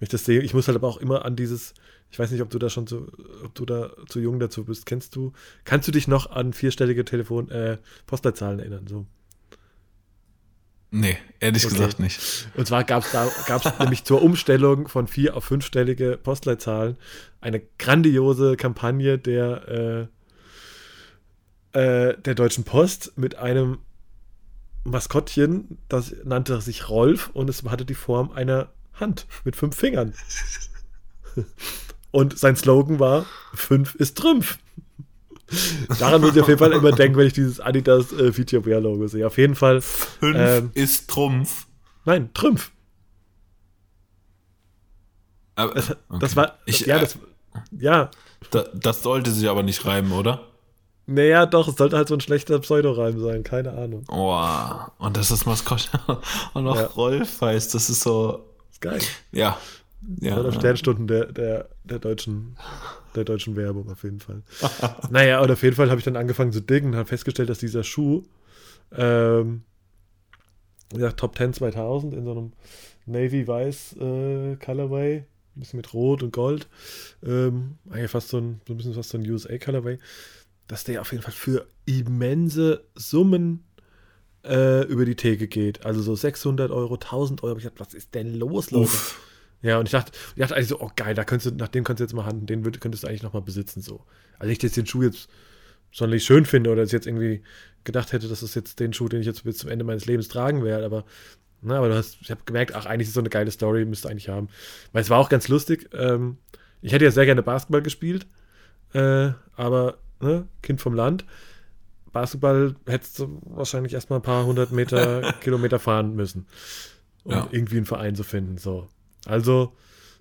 Ich das sehe, ich muss halt aber auch immer an dieses, ich weiß nicht, ob du da schon zu, ob du da zu jung dazu bist. Kennst du, kannst du dich noch an vierstellige Telefon, äh, Postleitzahlen erinnern? So. Nee, ehrlich okay. gesagt nicht. Und zwar gab es da gab's [laughs] nämlich zur Umstellung von vier auf fünfstellige Postleitzahlen eine grandiose Kampagne der, äh, äh, der Deutschen Post mit einem Maskottchen, das nannte sich Rolf und es hatte die Form einer Hand mit fünf Fingern. [laughs] Und sein Slogan war: Fünf ist Trümpf. Daran muss ich auf jeden Fall immer denken, wenn ich dieses Adidas äh, Feature Wear Logo sehe. Auf jeden Fall. Fünf ähm, ist Trumpf. Nein, Trümpf. Aber, das, okay. das war. Ich, ja, das, ja. Da, das sollte sich aber nicht reimen, oder? Naja, doch, es sollte halt so ein schlechter Pseudoreim sein, keine Ahnung. Oh, und das ist Maskottchen [laughs] und noch ja. Rolf heißt, das ist so. Das ist geil. Ja. Ja. Das Sternstunden der, der, der deutschen der deutschen Werbung auf jeden Fall. [laughs] naja, und auf jeden Fall habe ich dann angefangen zu diggen und habe festgestellt, dass dieser Schuh, ähm, ja, Top 10 2000 in so einem Navy-Weiß äh, Colorway, ein bisschen mit Rot und Gold, ähm, eigentlich fast so ein, so ein bisschen fast so ein USA Colorway, dass der auf jeden Fall für immense Summen äh, über die Theke geht. Also so 600 Euro, 1000 Euro. Ich dachte, was ist denn los, Leute? Uff. Ja, und ich dachte, ich dachte eigentlich so, oh geil, da könntest du, nach dem kannst du jetzt mal handeln, den könntest du eigentlich nochmal besitzen, so. Also ich jetzt den Schuh jetzt sonderlich schön finde oder jetzt irgendwie gedacht hätte, das ist jetzt den Schuh, den ich jetzt bis zum Ende meines Lebens tragen werde, aber, na, aber du hast, ich habe gemerkt, ach, eigentlich ist so eine geile Story, müsste eigentlich haben. Weil es war auch ganz lustig, ähm, ich hätte ja sehr gerne Basketball gespielt, äh, aber ne, Kind vom Land. Basketball hättest du wahrscheinlich erstmal ein paar hundert Meter, [laughs] Kilometer fahren müssen, um ja. irgendwie einen Verein zu finden. So. Also,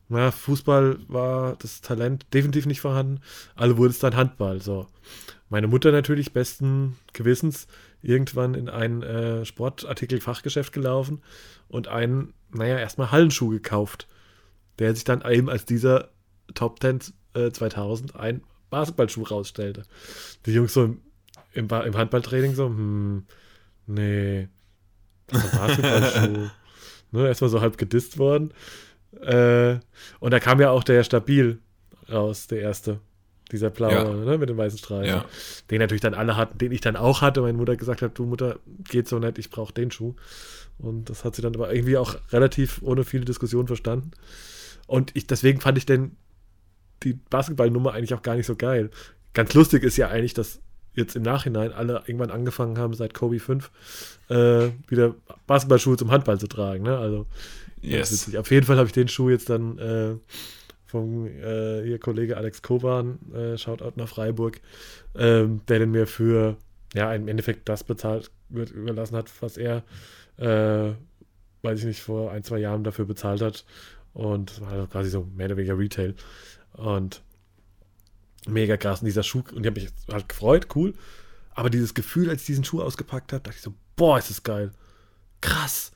na, Fußball war das Talent definitiv nicht vorhanden, also wurde es dann Handball. So. Meine Mutter natürlich besten Gewissens irgendwann in ein äh, Sportartikel-Fachgeschäft gelaufen und einen, naja, erstmal Hallenschuh gekauft, der sich dann eben als dieser Top 10 äh, 2000 ein Basketballschuh rausstellte. Die Jungs so im, im, im Handballtraining so, hm, nee, das ist ein Basketballschuh. [laughs] ne, erstmal so halb gedisst worden. Äh, und da kam ja auch der Stabil raus, der erste. Dieser blaue, ja. ne, mit den weißen Streifen. Ja. Den natürlich dann alle hatten, den ich dann auch hatte. Meine Mutter gesagt hat, du Mutter, geht so nett, ich brauche den Schuh. Und das hat sie dann aber irgendwie auch relativ ohne viele Diskussionen verstanden. Und ich, deswegen fand ich denn die Basketballnummer eigentlich auch gar nicht so geil. Ganz lustig ist ja eigentlich, dass jetzt im Nachhinein alle irgendwann angefangen haben, seit Kobe 5 äh, wieder Basketballschuhe zum Handball zu tragen. Ne? Also, yes. Auf jeden Fall habe ich den Schuh jetzt dann äh, vom äh, ihr Kollege Alex Koban, äh, Shoutout nach Freiburg, ähm, der den mir für ja im Endeffekt das bezahlt wird, überlassen hat, was er, äh, weiß ich nicht, vor ein, zwei Jahren dafür bezahlt hat. Und das war also quasi so mehr oder weniger Retail. Und mega krass. Und dieser Schuh, und ich habe mich halt gefreut, cool. Aber dieses Gefühl, als ich diesen Schuh ausgepackt habe, dachte ich so, boah, ist das geil. Krass.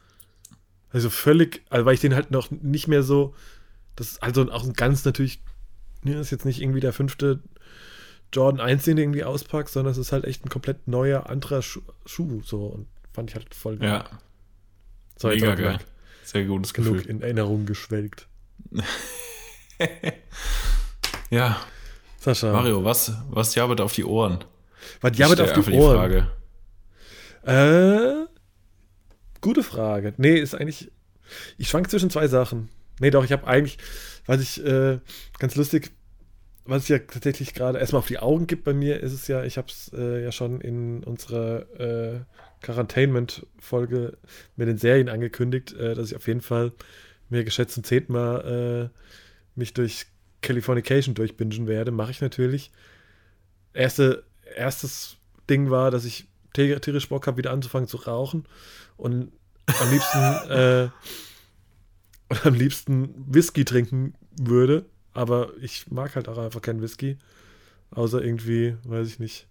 Also völlig, also weil ich den halt noch nicht mehr so, das ist also auch ein ganz natürlich, ne, ist jetzt nicht irgendwie der fünfte Jordan 1, den du irgendwie auspackst, sondern es ist halt echt ein komplett neuer, anderer Schuh, Schuh so und fand ich halt voll geil. Ja. So, Mega geil. Sehr gutes Genug Gefühl. in Erinnerung geschwelgt. [laughs] ja. Sascha. Mario, was, was jabbert auf die Ohren? Was jabbert auf die Ohren? Die Frage. Äh, gute Frage. Nee, ist eigentlich. Ich schwank zwischen zwei Sachen. Nee, doch, ich habe eigentlich, was ich äh, ganz lustig, was ich ja tatsächlich gerade erstmal auf die Augen gibt bei mir, ist es ja, ich habe es äh, ja schon in unserer äh, Quarantainment-Folge mit den Serien angekündigt, äh, dass ich auf jeden Fall mir geschätzt zum zehnten Mal äh, mich durch Californication durchbingen werde, mache ich natürlich. Erste, erstes Ding war, dass ich tierisch Bock habe, wieder anzufangen zu rauchen und am liebsten äh, [laughs] am liebsten Whisky trinken würde, aber ich mag halt auch einfach keinen Whisky, außer irgendwie, weiß ich nicht,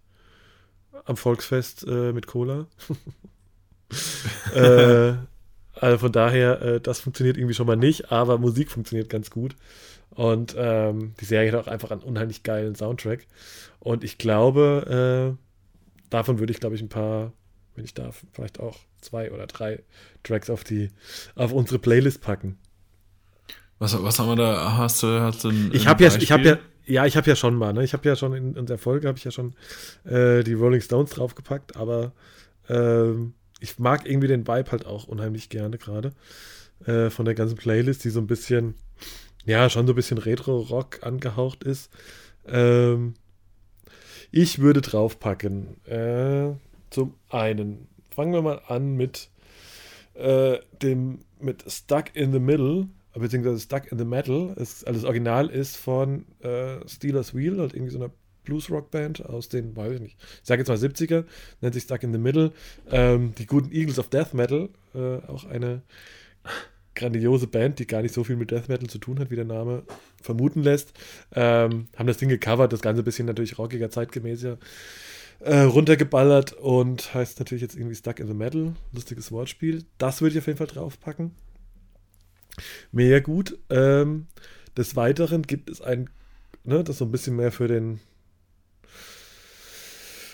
am Volksfest äh, mit Cola. [laughs] äh, also von daher, äh, das funktioniert irgendwie schon mal nicht, aber Musik funktioniert ganz gut. Und ähm, die Serie hat auch einfach einen unheimlich geilen Soundtrack. Und ich glaube, äh, davon würde ich, glaube ich, ein paar, wenn ich darf, vielleicht auch zwei oder drei Tracks auf die, auf unsere Playlist packen. Was, was haben wir da? Hast du, hast du ein, Ich habe ja, ich habe ja, ja, ich habe ja schon mal, ne? Ich habe ja schon in, in der Folge habe ich ja schon äh, die Rolling Stones draufgepackt, aber ähm, ich mag irgendwie den Vibe halt auch unheimlich gerne gerade äh, von der ganzen Playlist, die so ein bisschen ja, schon so ein bisschen Retro-Rock angehaucht ist. Ähm, ich würde draufpacken. Äh, zum einen fangen wir mal an mit äh, dem mit Stuck in the Middle, beziehungsweise Stuck in the Metal. Es, also das Original ist von äh, Steelers Wheel, halt irgendwie so einer Blues-Rock-Band aus den, weiß ich nicht, ich sage jetzt mal 70er, nennt sich Stuck in the Middle. Ähm, die guten Eagles of Death Metal, äh, auch eine grandiose Band, die gar nicht so viel mit Death Metal zu tun hat, wie der Name vermuten lässt. Ähm, haben das Ding gecovert, das Ganze ein bisschen natürlich rockiger, zeitgemäßer äh, runtergeballert und heißt natürlich jetzt irgendwie Stuck in the Metal. Lustiges Wortspiel. Das würde ich auf jeden Fall draufpacken. Mega gut. Ähm, des Weiteren gibt es ein, ne, das so ein bisschen mehr für den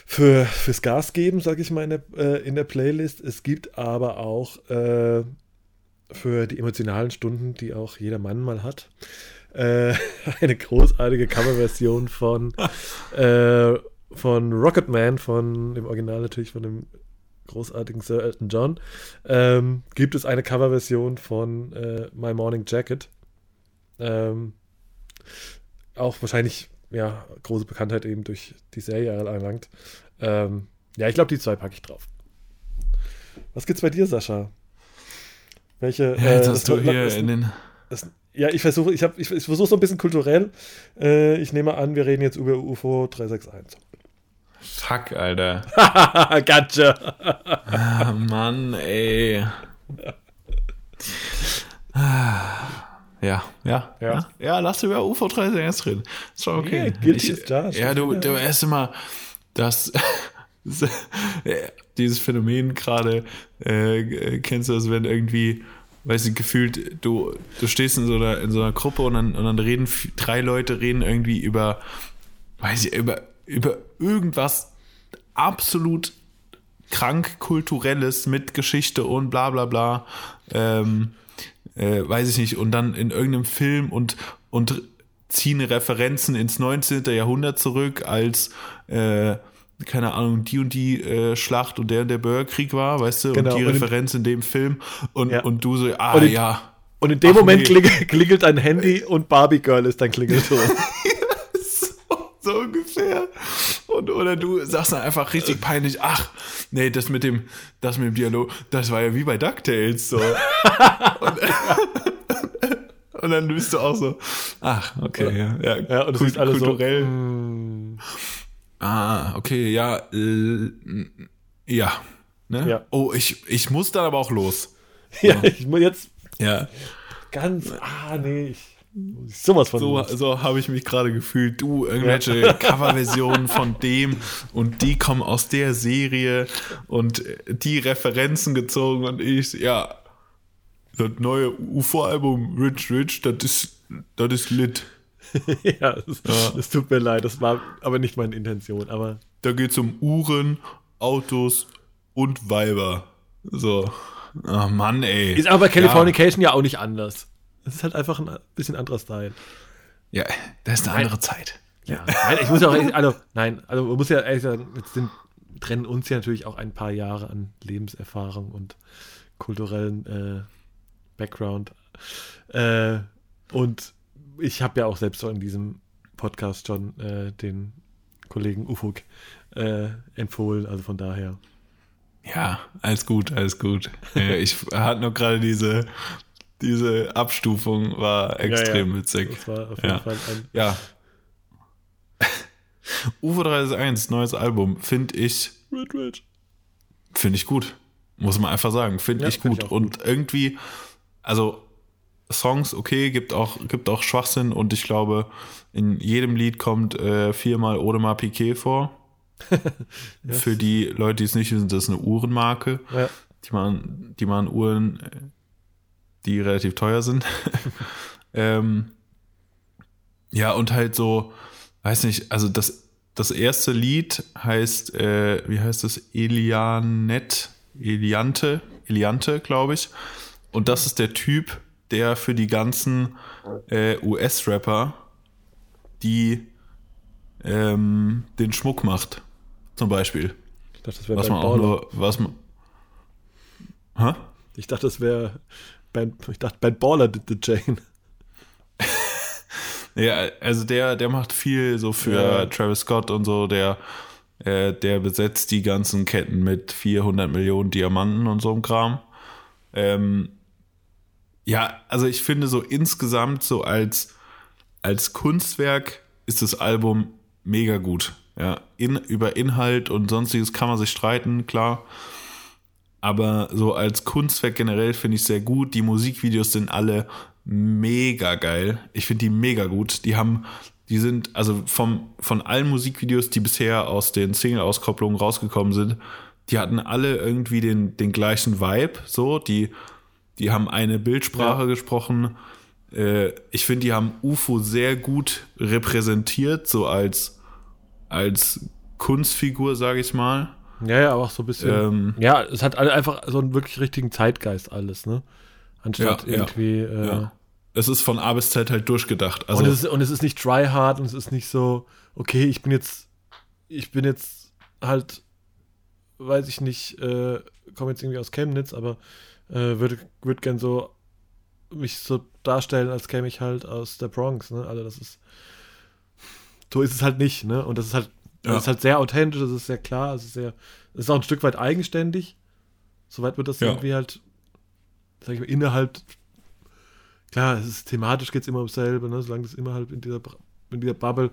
für, fürs Gas geben, sage ich mal, in der, äh, in der Playlist. Es gibt aber auch äh, für die emotionalen Stunden, die auch jeder Mann mal hat. Äh, [laughs] eine großartige Coverversion von, äh, von Rocketman, von dem Original natürlich von dem großartigen Sir Elton John. Ähm, gibt es eine Coverversion von äh, My Morning Jacket. Ähm, auch wahrscheinlich, ja, große Bekanntheit eben durch die Serie erlangt. Ähm, ja, ich glaube, die zwei packe ich drauf. Was gibt's bei dir, Sascha? Welche? Ja, jetzt äh, hast du hier in den, Das, ja, ich versuche, ich, ich, ich versuche so ein bisschen kulturell. Äh, ich nehme an, wir reden jetzt über UFO 361. Fuck, Alter. [laughs] gotcha. ah, Mann, ey. Ja, ja, ja. Ja, lass über UFO 361 reden. Ist schon okay. Yeah, guilty ich, ja, du, du erst immer das. [laughs] dieses Phänomen gerade, äh, kennst du das, wenn irgendwie weiß ich, gefühlt, du, du stehst in so einer, in so einer Gruppe und dann, und dann reden drei Leute reden irgendwie über, weiß ich, über, über irgendwas absolut krank kulturelles mit Geschichte und bla bla bla. Ähm, äh, weiß ich nicht, und dann in irgendeinem Film und, und ziehen Referenzen ins 19. Jahrhundert zurück, als äh, keine Ahnung, die und die äh, Schlacht und der und der Bürgerkrieg war, weißt du, genau. und die und Referenz in, in dem Film und, ja. und du so, ah und in, ja. Und in dem Ach, Moment nee. klingelt ein Handy und Barbie Girl ist dein Klingelton. [laughs] so, ungefähr. Und, oder du sagst dann einfach richtig peinlich, ach, nee, das mit dem, das mit dem Dialog, das war ja wie bei DuckTales so. und, [laughs] und, dann bist du auch so, ach, okay, ja, ja, ja und es ist alles kulturell. So, mm. Ah, okay, ja, äh, ja. Ne? ja. Oh, ich, ich muss dann aber auch los. [laughs] Ja, ja. ich muss jetzt. Ja. Ganz, ah, nee, ich. Sowas von. So, so habe ich mich gerade gefühlt. Du, irgendwelche ja. [laughs] Coverversionen von dem und die kommen aus der Serie und die Referenzen gezogen und ich, ja, das neue UFO-Album Rich Rich, das ist, das ist lit. [laughs] ja, es, ja. tut mir leid, das war aber nicht meine Intention. Aber da geht es um Uhren, Autos und Weiber. So. Ach Mann, ey. Ist aber bei Californication ja. ja auch nicht anders. Es ist halt einfach ein bisschen anderer Style. Ja, das ist eine nein. andere Zeit. Ja, nein, ich muss ja auch, also, nein, also man muss ja ehrlich sagen, jetzt sind, trennen uns ja natürlich auch ein paar Jahre an Lebenserfahrung und kulturellen äh, Background. Äh, und ich habe ja auch selbst so in diesem Podcast schon äh, den Kollegen Ufuk äh, empfohlen, also von daher. Ja, alles gut, alles gut. ich [laughs] hatte nur gerade diese, diese Abstufung war extrem ja, ja. witzig. Das war auf jeden ja. Fall ein. Ja. [laughs] UFO 361, neues Album, finde ich. Finde ich gut. Muss man einfach sagen. Finde ich gut. Ich Und gut. irgendwie, also Songs, okay, gibt auch, gibt auch Schwachsinn und ich glaube, in jedem Lied kommt äh, viermal Odemar Piquet vor. yes. [laughs] Für die Leute, die es nicht wissen, das ist eine Uhrenmarke. Ja. Die, machen, die machen Uhren, die relativ teuer sind. [laughs] ähm, ja, und halt so, weiß nicht, also das, das erste Lied heißt, äh, wie heißt das? Elianet, Eliante, Eliante, glaube ich. Und das ist der Typ, der für die ganzen äh, US-Rapper, die ähm, den Schmuck macht, zum Beispiel. Ich dachte, das wäre was man auch nur, was man. Hä? Ich dachte, das wäre ich dachte, Bad Baller did the Jane. [laughs] ja, also der, der macht viel so für ja. Travis Scott und so, der, äh, der besetzt die ganzen Ketten mit 400 Millionen Diamanten und so einem Kram. Ähm, ja, also ich finde so insgesamt so als, als Kunstwerk ist das Album mega gut. Ja, in, über Inhalt und sonstiges kann man sich streiten, klar. Aber so als Kunstwerk generell finde ich sehr gut. Die Musikvideos sind alle mega geil. Ich finde die mega gut. Die haben, die sind, also vom, von allen Musikvideos, die bisher aus den Single-Auskopplungen rausgekommen sind, die hatten alle irgendwie den, den gleichen Vibe. So, die die haben eine Bildsprache ja. gesprochen. Äh, ich finde, die haben UFO sehr gut repräsentiert, so als, als Kunstfigur, sage ich mal. Ja, ja, aber auch so ein bisschen. Ähm, ja, es hat einfach so einen wirklich richtigen Zeitgeist alles, ne? Anstatt ja, irgendwie. Ja, äh, ja. Es ist von A bis Z halt durchgedacht. Also und, es ist, und es ist nicht try hard und es ist nicht so, okay, ich bin jetzt, ich bin jetzt halt, weiß ich nicht, äh, komme jetzt irgendwie aus Chemnitz, aber äh, würde würd gern so mich so darstellen, als käme ich halt aus der Bronx, ne? Also das ist so ist es halt nicht, ne? Und das ist halt ja. das ist halt sehr authentisch, das ist sehr klar, es ist sehr es ist auch ein Stück weit eigenständig. Soweit wird das ja. irgendwie halt sag ich mal innerhalb klar, es ist thematisch geht es immer ums selbe, ne? solange das immer halt in dieser, in dieser Bubble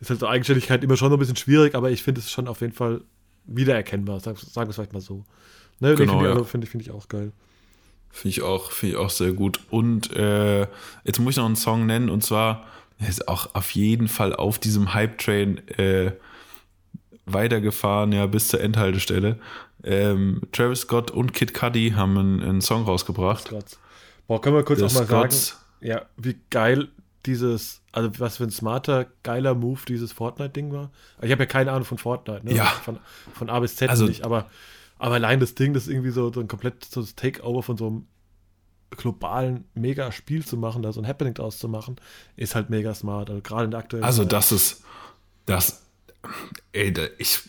ist halt so Eigenständigkeit immer schon noch ein bisschen schwierig, aber ich finde es schon auf jeden Fall wiedererkennbar, sagen, sagen wir es vielleicht mal so. Ne? Genau, finde ja. ich, find find ich auch geil. Finde ich auch, finde ich auch sehr gut. Und äh, jetzt muss ich noch einen Song nennen und zwar er ist auch auf jeden Fall auf diesem Hype-Train äh, weitergefahren, ja, bis zur Endhaltestelle. Ähm, Travis Scott und Kid Cudi haben einen, einen Song rausgebracht. Scotts. Boah, können wir kurz The auch mal Scotts. sagen, ja, wie geil dieses, also was für ein smarter, geiler Move dieses Fortnite-Ding war. Ich habe ja keine Ahnung von Fortnite, ne? Ja. Von, von A bis Z Also- nicht, aber, aber allein das Ding, das irgendwie so, so ein komplett so Takeover von so einem globalen Mega-Spiel zu machen, da so ein Happening draus zu machen, ist halt mega smart. Also gerade in der aktuellen Also das ist, das, ey, ich,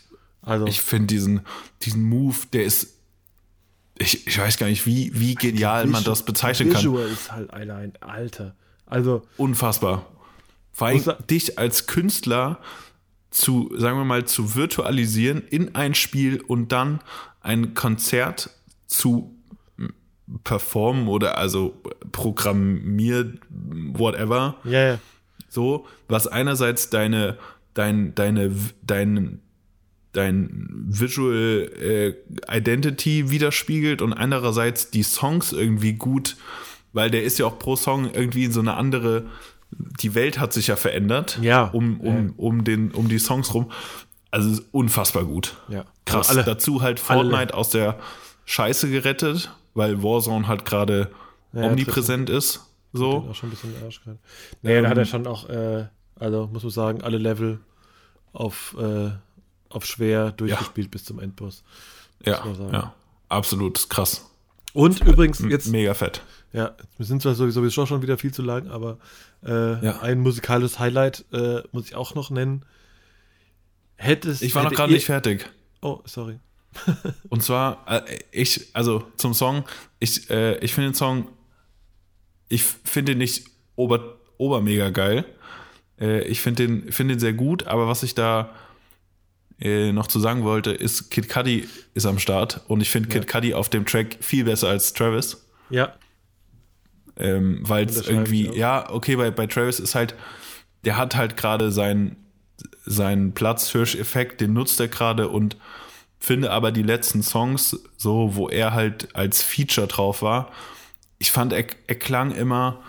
also, ich finde diesen, diesen Move, der ist, ich, ich weiß gar nicht, wie, wie genial man das bezeichnen kann. Visual ist halt allein, Alter. Also, Unfassbar. Vor allem Muss er- dich als Künstler zu, sagen wir mal, zu virtualisieren in ein Spiel und dann ein Konzert zu performen oder also programmiert, whatever, ja, ja. so, was einerseits deine, dein, deine, dein, dein Visual äh, Identity widerspiegelt und andererseits die Songs irgendwie gut, weil der ist ja auch pro Song irgendwie in so eine andere, die Welt hat sich ja verändert, Ja. um, um, um, den, um die Songs rum. Also es ist unfassbar gut. Ja. Krass. Alle- Dazu halt alle- Fortnite aus der Scheiße gerettet, weil Warzone halt gerade Ja, omnipräsent ist. So. auch schon ein bisschen Arsch. Naja, da hat Ähm, er schon auch, äh, also muss man sagen, alle Level auf, äh, auf schwer durchgespielt bis zum Endboss. Ja, ja. Absolut krass. Und übrigens, jetzt, Mega fett. ja, wir sind zwar sowieso schon wieder viel zu lang, aber äh, Ja. ein musikalisches Highlight äh, muss ich auch noch nennen. Hättest, Ich war noch gerade nicht fertig. Oh, sorry. [laughs] Und zwar, äh, ich, also zum Song, ich, äh, ich finde den Song, ich finde den nicht ober, obermega geil. Äh, ich finde den, finde den sehr gut, aber was ich da äh, noch zu sagen wollte, ist, Kid Cudi ist am Start und ich finde Kid Cudi auf dem Track viel besser als Travis. Ja, Ähm, weil es irgendwie, ja, okay, bei, bei Travis ist halt, der hat halt gerade seinen, seinen Platzhirsch-Effekt, den nutzt er gerade und finde aber die letzten Songs, so, wo er halt als Feature drauf war, ich fand, er, er klang immer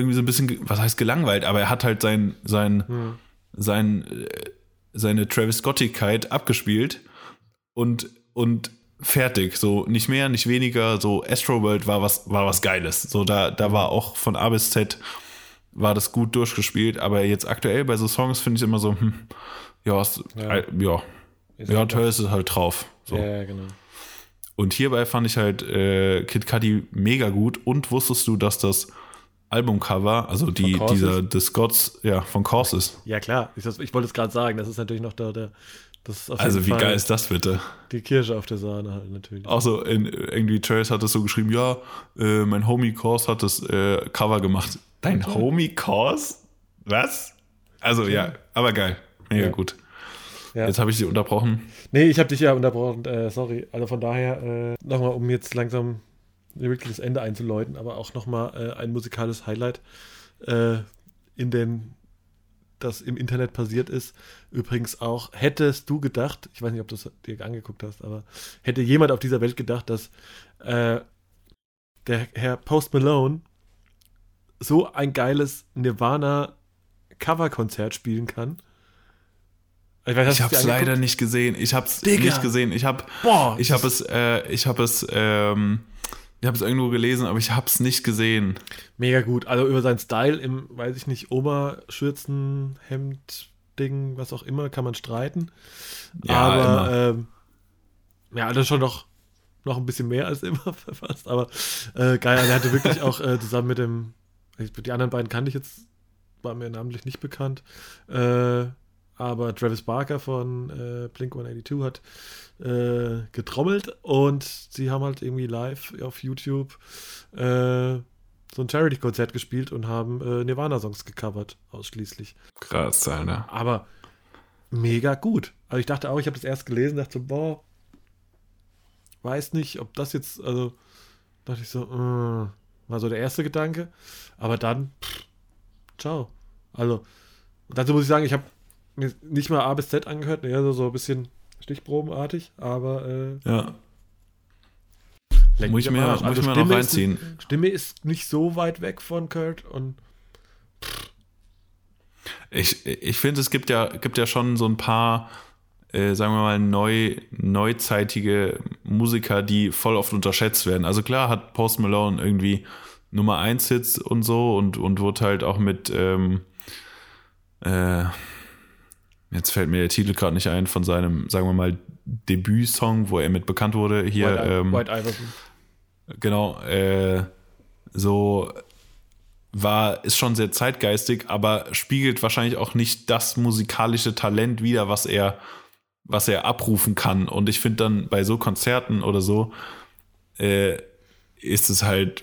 irgendwie so ein bisschen, was heißt gelangweilt, aber er hat halt sein, sein, Hm. sein, äh, seine Travis Scottigkeit abgespielt und, und fertig. So nicht mehr, nicht weniger. So Astroworld war was, war was Geiles. So da, da war auch von A bis Z war das gut durchgespielt. Aber jetzt aktuell bei so Songs finde ich immer so, hm, ja, ist, Ja. ja, ja, Ist ja, halt Travis ist halt drauf. So. ja, ja, genau. Und hierbei fand ich halt äh, Kid Cudi mega gut. Und wusstest du, dass das Albumcover, also die, Corses? dieser Scots, ja, von Kors ist. Ja, klar. Ich, ich wollte es gerade sagen, das ist natürlich noch der, der Also wie Fall geil ist das bitte? Die Kirsche auf der Sahne halt natürlich. Auch so, in, irgendwie Travis hat das so geschrieben, ja, äh, mein Homie Kors hat das äh, Cover gemacht. Dein Homie Kors? Was? Also ja, aber geil. Mega Ja. gut. Ja. Jetzt habe ich sie unterbrochen. Nee, ich habe dich ja unterbrochen, äh, sorry. Also von daher, äh, nochmal, um jetzt langsam wirklich das Ende einzuläuten, aber auch nochmal äh, ein musikalisches Highlight, äh, in den das im Internet passiert ist. Übrigens auch, hättest du gedacht, ich weiß nicht, ob du es dir angeguckt hast, aber hätte jemand auf dieser Welt gedacht, dass äh, der Herr Post Malone so ein geiles Nirvana-Coverkonzert spielen kann? Ich, weiß, Ich habe es leider nicht gesehen. Ich habe es nicht gesehen. Ich habe Boah, ich habe es äh, ich habe es ähm, ich habe es irgendwo gelesen, aber ich habe es nicht gesehen. Mega gut. Also über seinen Style im, weiß ich nicht, Oberschürzen, Hemd, Ding, was auch immer, kann man streiten. Ja, aber immer. ähm, ja, das ist schon noch, noch ein bisschen mehr als immer [laughs] fast. Aber äh, geil, also er hatte wirklich auch äh, zusammen mit dem, die anderen beiden kannte ich jetzt, war mir namentlich nicht bekannt. Äh, aber Travis Barker von äh, Blink 182 hat äh, getrommelt und sie haben halt irgendwie live auf YouTube äh, so ein Charity-Konzert gespielt und haben äh, Nirvana-Songs gecovert, ausschließlich. Krass, Alter. Aber mega gut. Also ich dachte auch, ich habe das erst gelesen, dachte so, boah, weiß nicht, ob das jetzt, also dachte ich so, äh, War so der erste Gedanke. Aber dann, pff, ciao. Also, dazu muss ich sagen, ich habe mir nicht mal A bis Z angehört, eher so, so ein bisschen stichprobenartig, aber äh, ja. Muss ich mir, muss also ich mir noch reinziehen. Ist, Stimme ist nicht so weit weg von Kurt und ich, ich finde, es gibt ja, gibt ja schon so ein paar, äh, sagen wir mal, neu, neuzeitige Musiker, die voll oft unterschätzt werden. Also klar hat Post Malone irgendwie Nummer 1 Hits und so und, und wurde halt auch mit, ähm, äh, jetzt fällt mir der Titel gerade nicht ein, von seinem, sagen wir mal, Debütsong, wo er mit bekannt wurde. Hier, White, ähm, White Iverson. Genau, äh, so war, ist schon sehr zeitgeistig, aber spiegelt wahrscheinlich auch nicht das musikalische Talent wider, was er, was er abrufen kann. Und ich finde dann bei so Konzerten oder so, äh, ist es halt,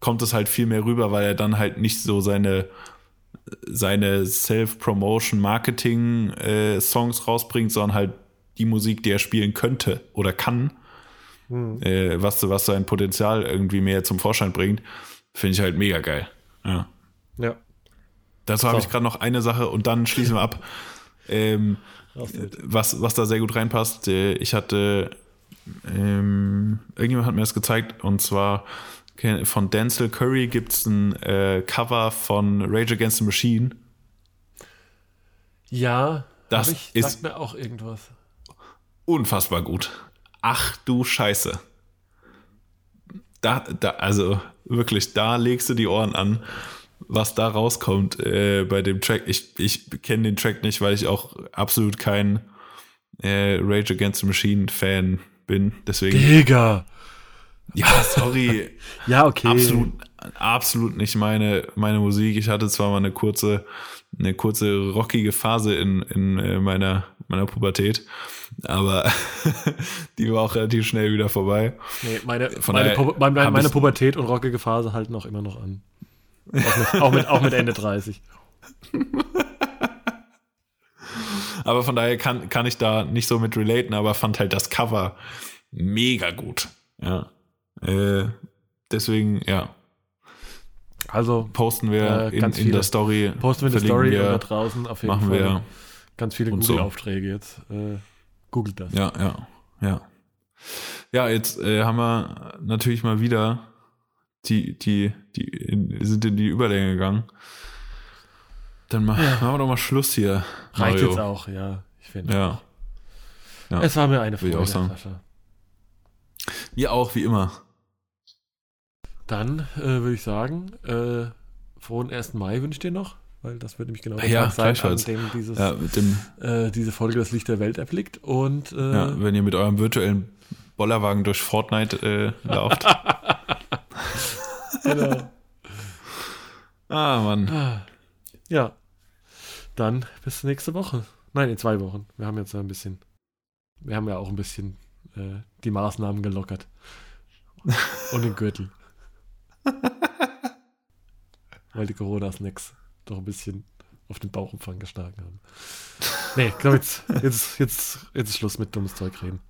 kommt es halt viel mehr rüber, weil er dann halt nicht so seine, seine Self-Promotion-Marketing-Songs äh, rausbringt, sondern halt die Musik, die er spielen könnte oder kann, mhm. äh, was, was sein Potenzial irgendwie mehr zum Vorschein bringt, finde ich halt mega geil. Ja. Ja. Dazu so. habe ich gerade noch eine Sache und dann schließen wir ab. Ähm, was, was da sehr gut reinpasst, äh, ich hatte, ähm, irgendjemand hat mir das gezeigt und zwar von Denzel Curry gibt es ein äh, Cover von Rage Against the Machine. Ja, das ich, ist mir auch irgendwas. Unfassbar gut. Ach du Scheiße. Da, da, also wirklich, da legst du die Ohren an, was da rauskommt äh, bei dem Track. Ich, ich kenne den Track nicht, weil ich auch absolut kein äh, Rage Against the Machine Fan bin. Deswegen. Digga! Ja, sorry. [laughs] ja, okay. Absolut, absolut nicht meine, meine Musik. Ich hatte zwar mal eine kurze, eine kurze rockige Phase in, in äh, meiner, meiner Pubertät, aber [laughs] die war auch relativ schnell wieder vorbei. Nee, meine, meine, Pu meine, meine Pubertät und rockige Phase halten auch immer noch an. Auch mit, auch mit, auch mit Ende 30. [laughs] aber von daher kann, kann ich da nicht so mit relaten, aber fand halt das Cover mega gut. Ja. Äh, deswegen, ja. Also posten wir äh, in, in der Story. Posten wir in der Story wir, da draußen auf jeden machen Fall. Wir ganz viele Google-Aufträge so. jetzt. Äh, googelt das. Ja, ja, ja. Ja, jetzt äh, haben wir natürlich mal wieder die, die, die in, sind in die Überlänge gegangen. Dann mach, ja. machen wir doch mal Schluss hier. Reicht Mario. jetzt auch, ja. Ich finde. Ja. ja. Es war mir eine Freude, Sascha. Wir auch, wie immer. Dann äh, würde ich sagen, äh, frohen 1. Mai wünsche ich dir noch, weil das wird nämlich genau der ja, Tag sein, an dem, dieses, ja, dem äh, diese Folge das Licht der Welt erblickt. Und, äh, ja, wenn ihr mit eurem virtuellen Bollerwagen durch Fortnite äh, lauft. [laughs] genau. ah, Mann. Ja. Dann bis nächste Woche. Nein, in zwei Wochen. Wir haben jetzt ein bisschen, wir haben ja auch ein bisschen äh, die Maßnahmen gelockert. [laughs] Und den Gürtel. [laughs] Weil die Corona-Snacks doch ein bisschen auf den Bauchumfang geschlagen haben. Nee, ich glaube, jetzt, jetzt, jetzt, jetzt ist Schluss mit dummes Zeug reden.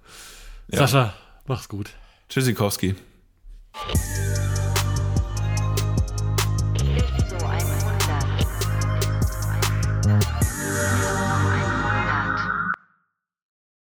Ja. Sascha, mach's gut. Tschüssikowski.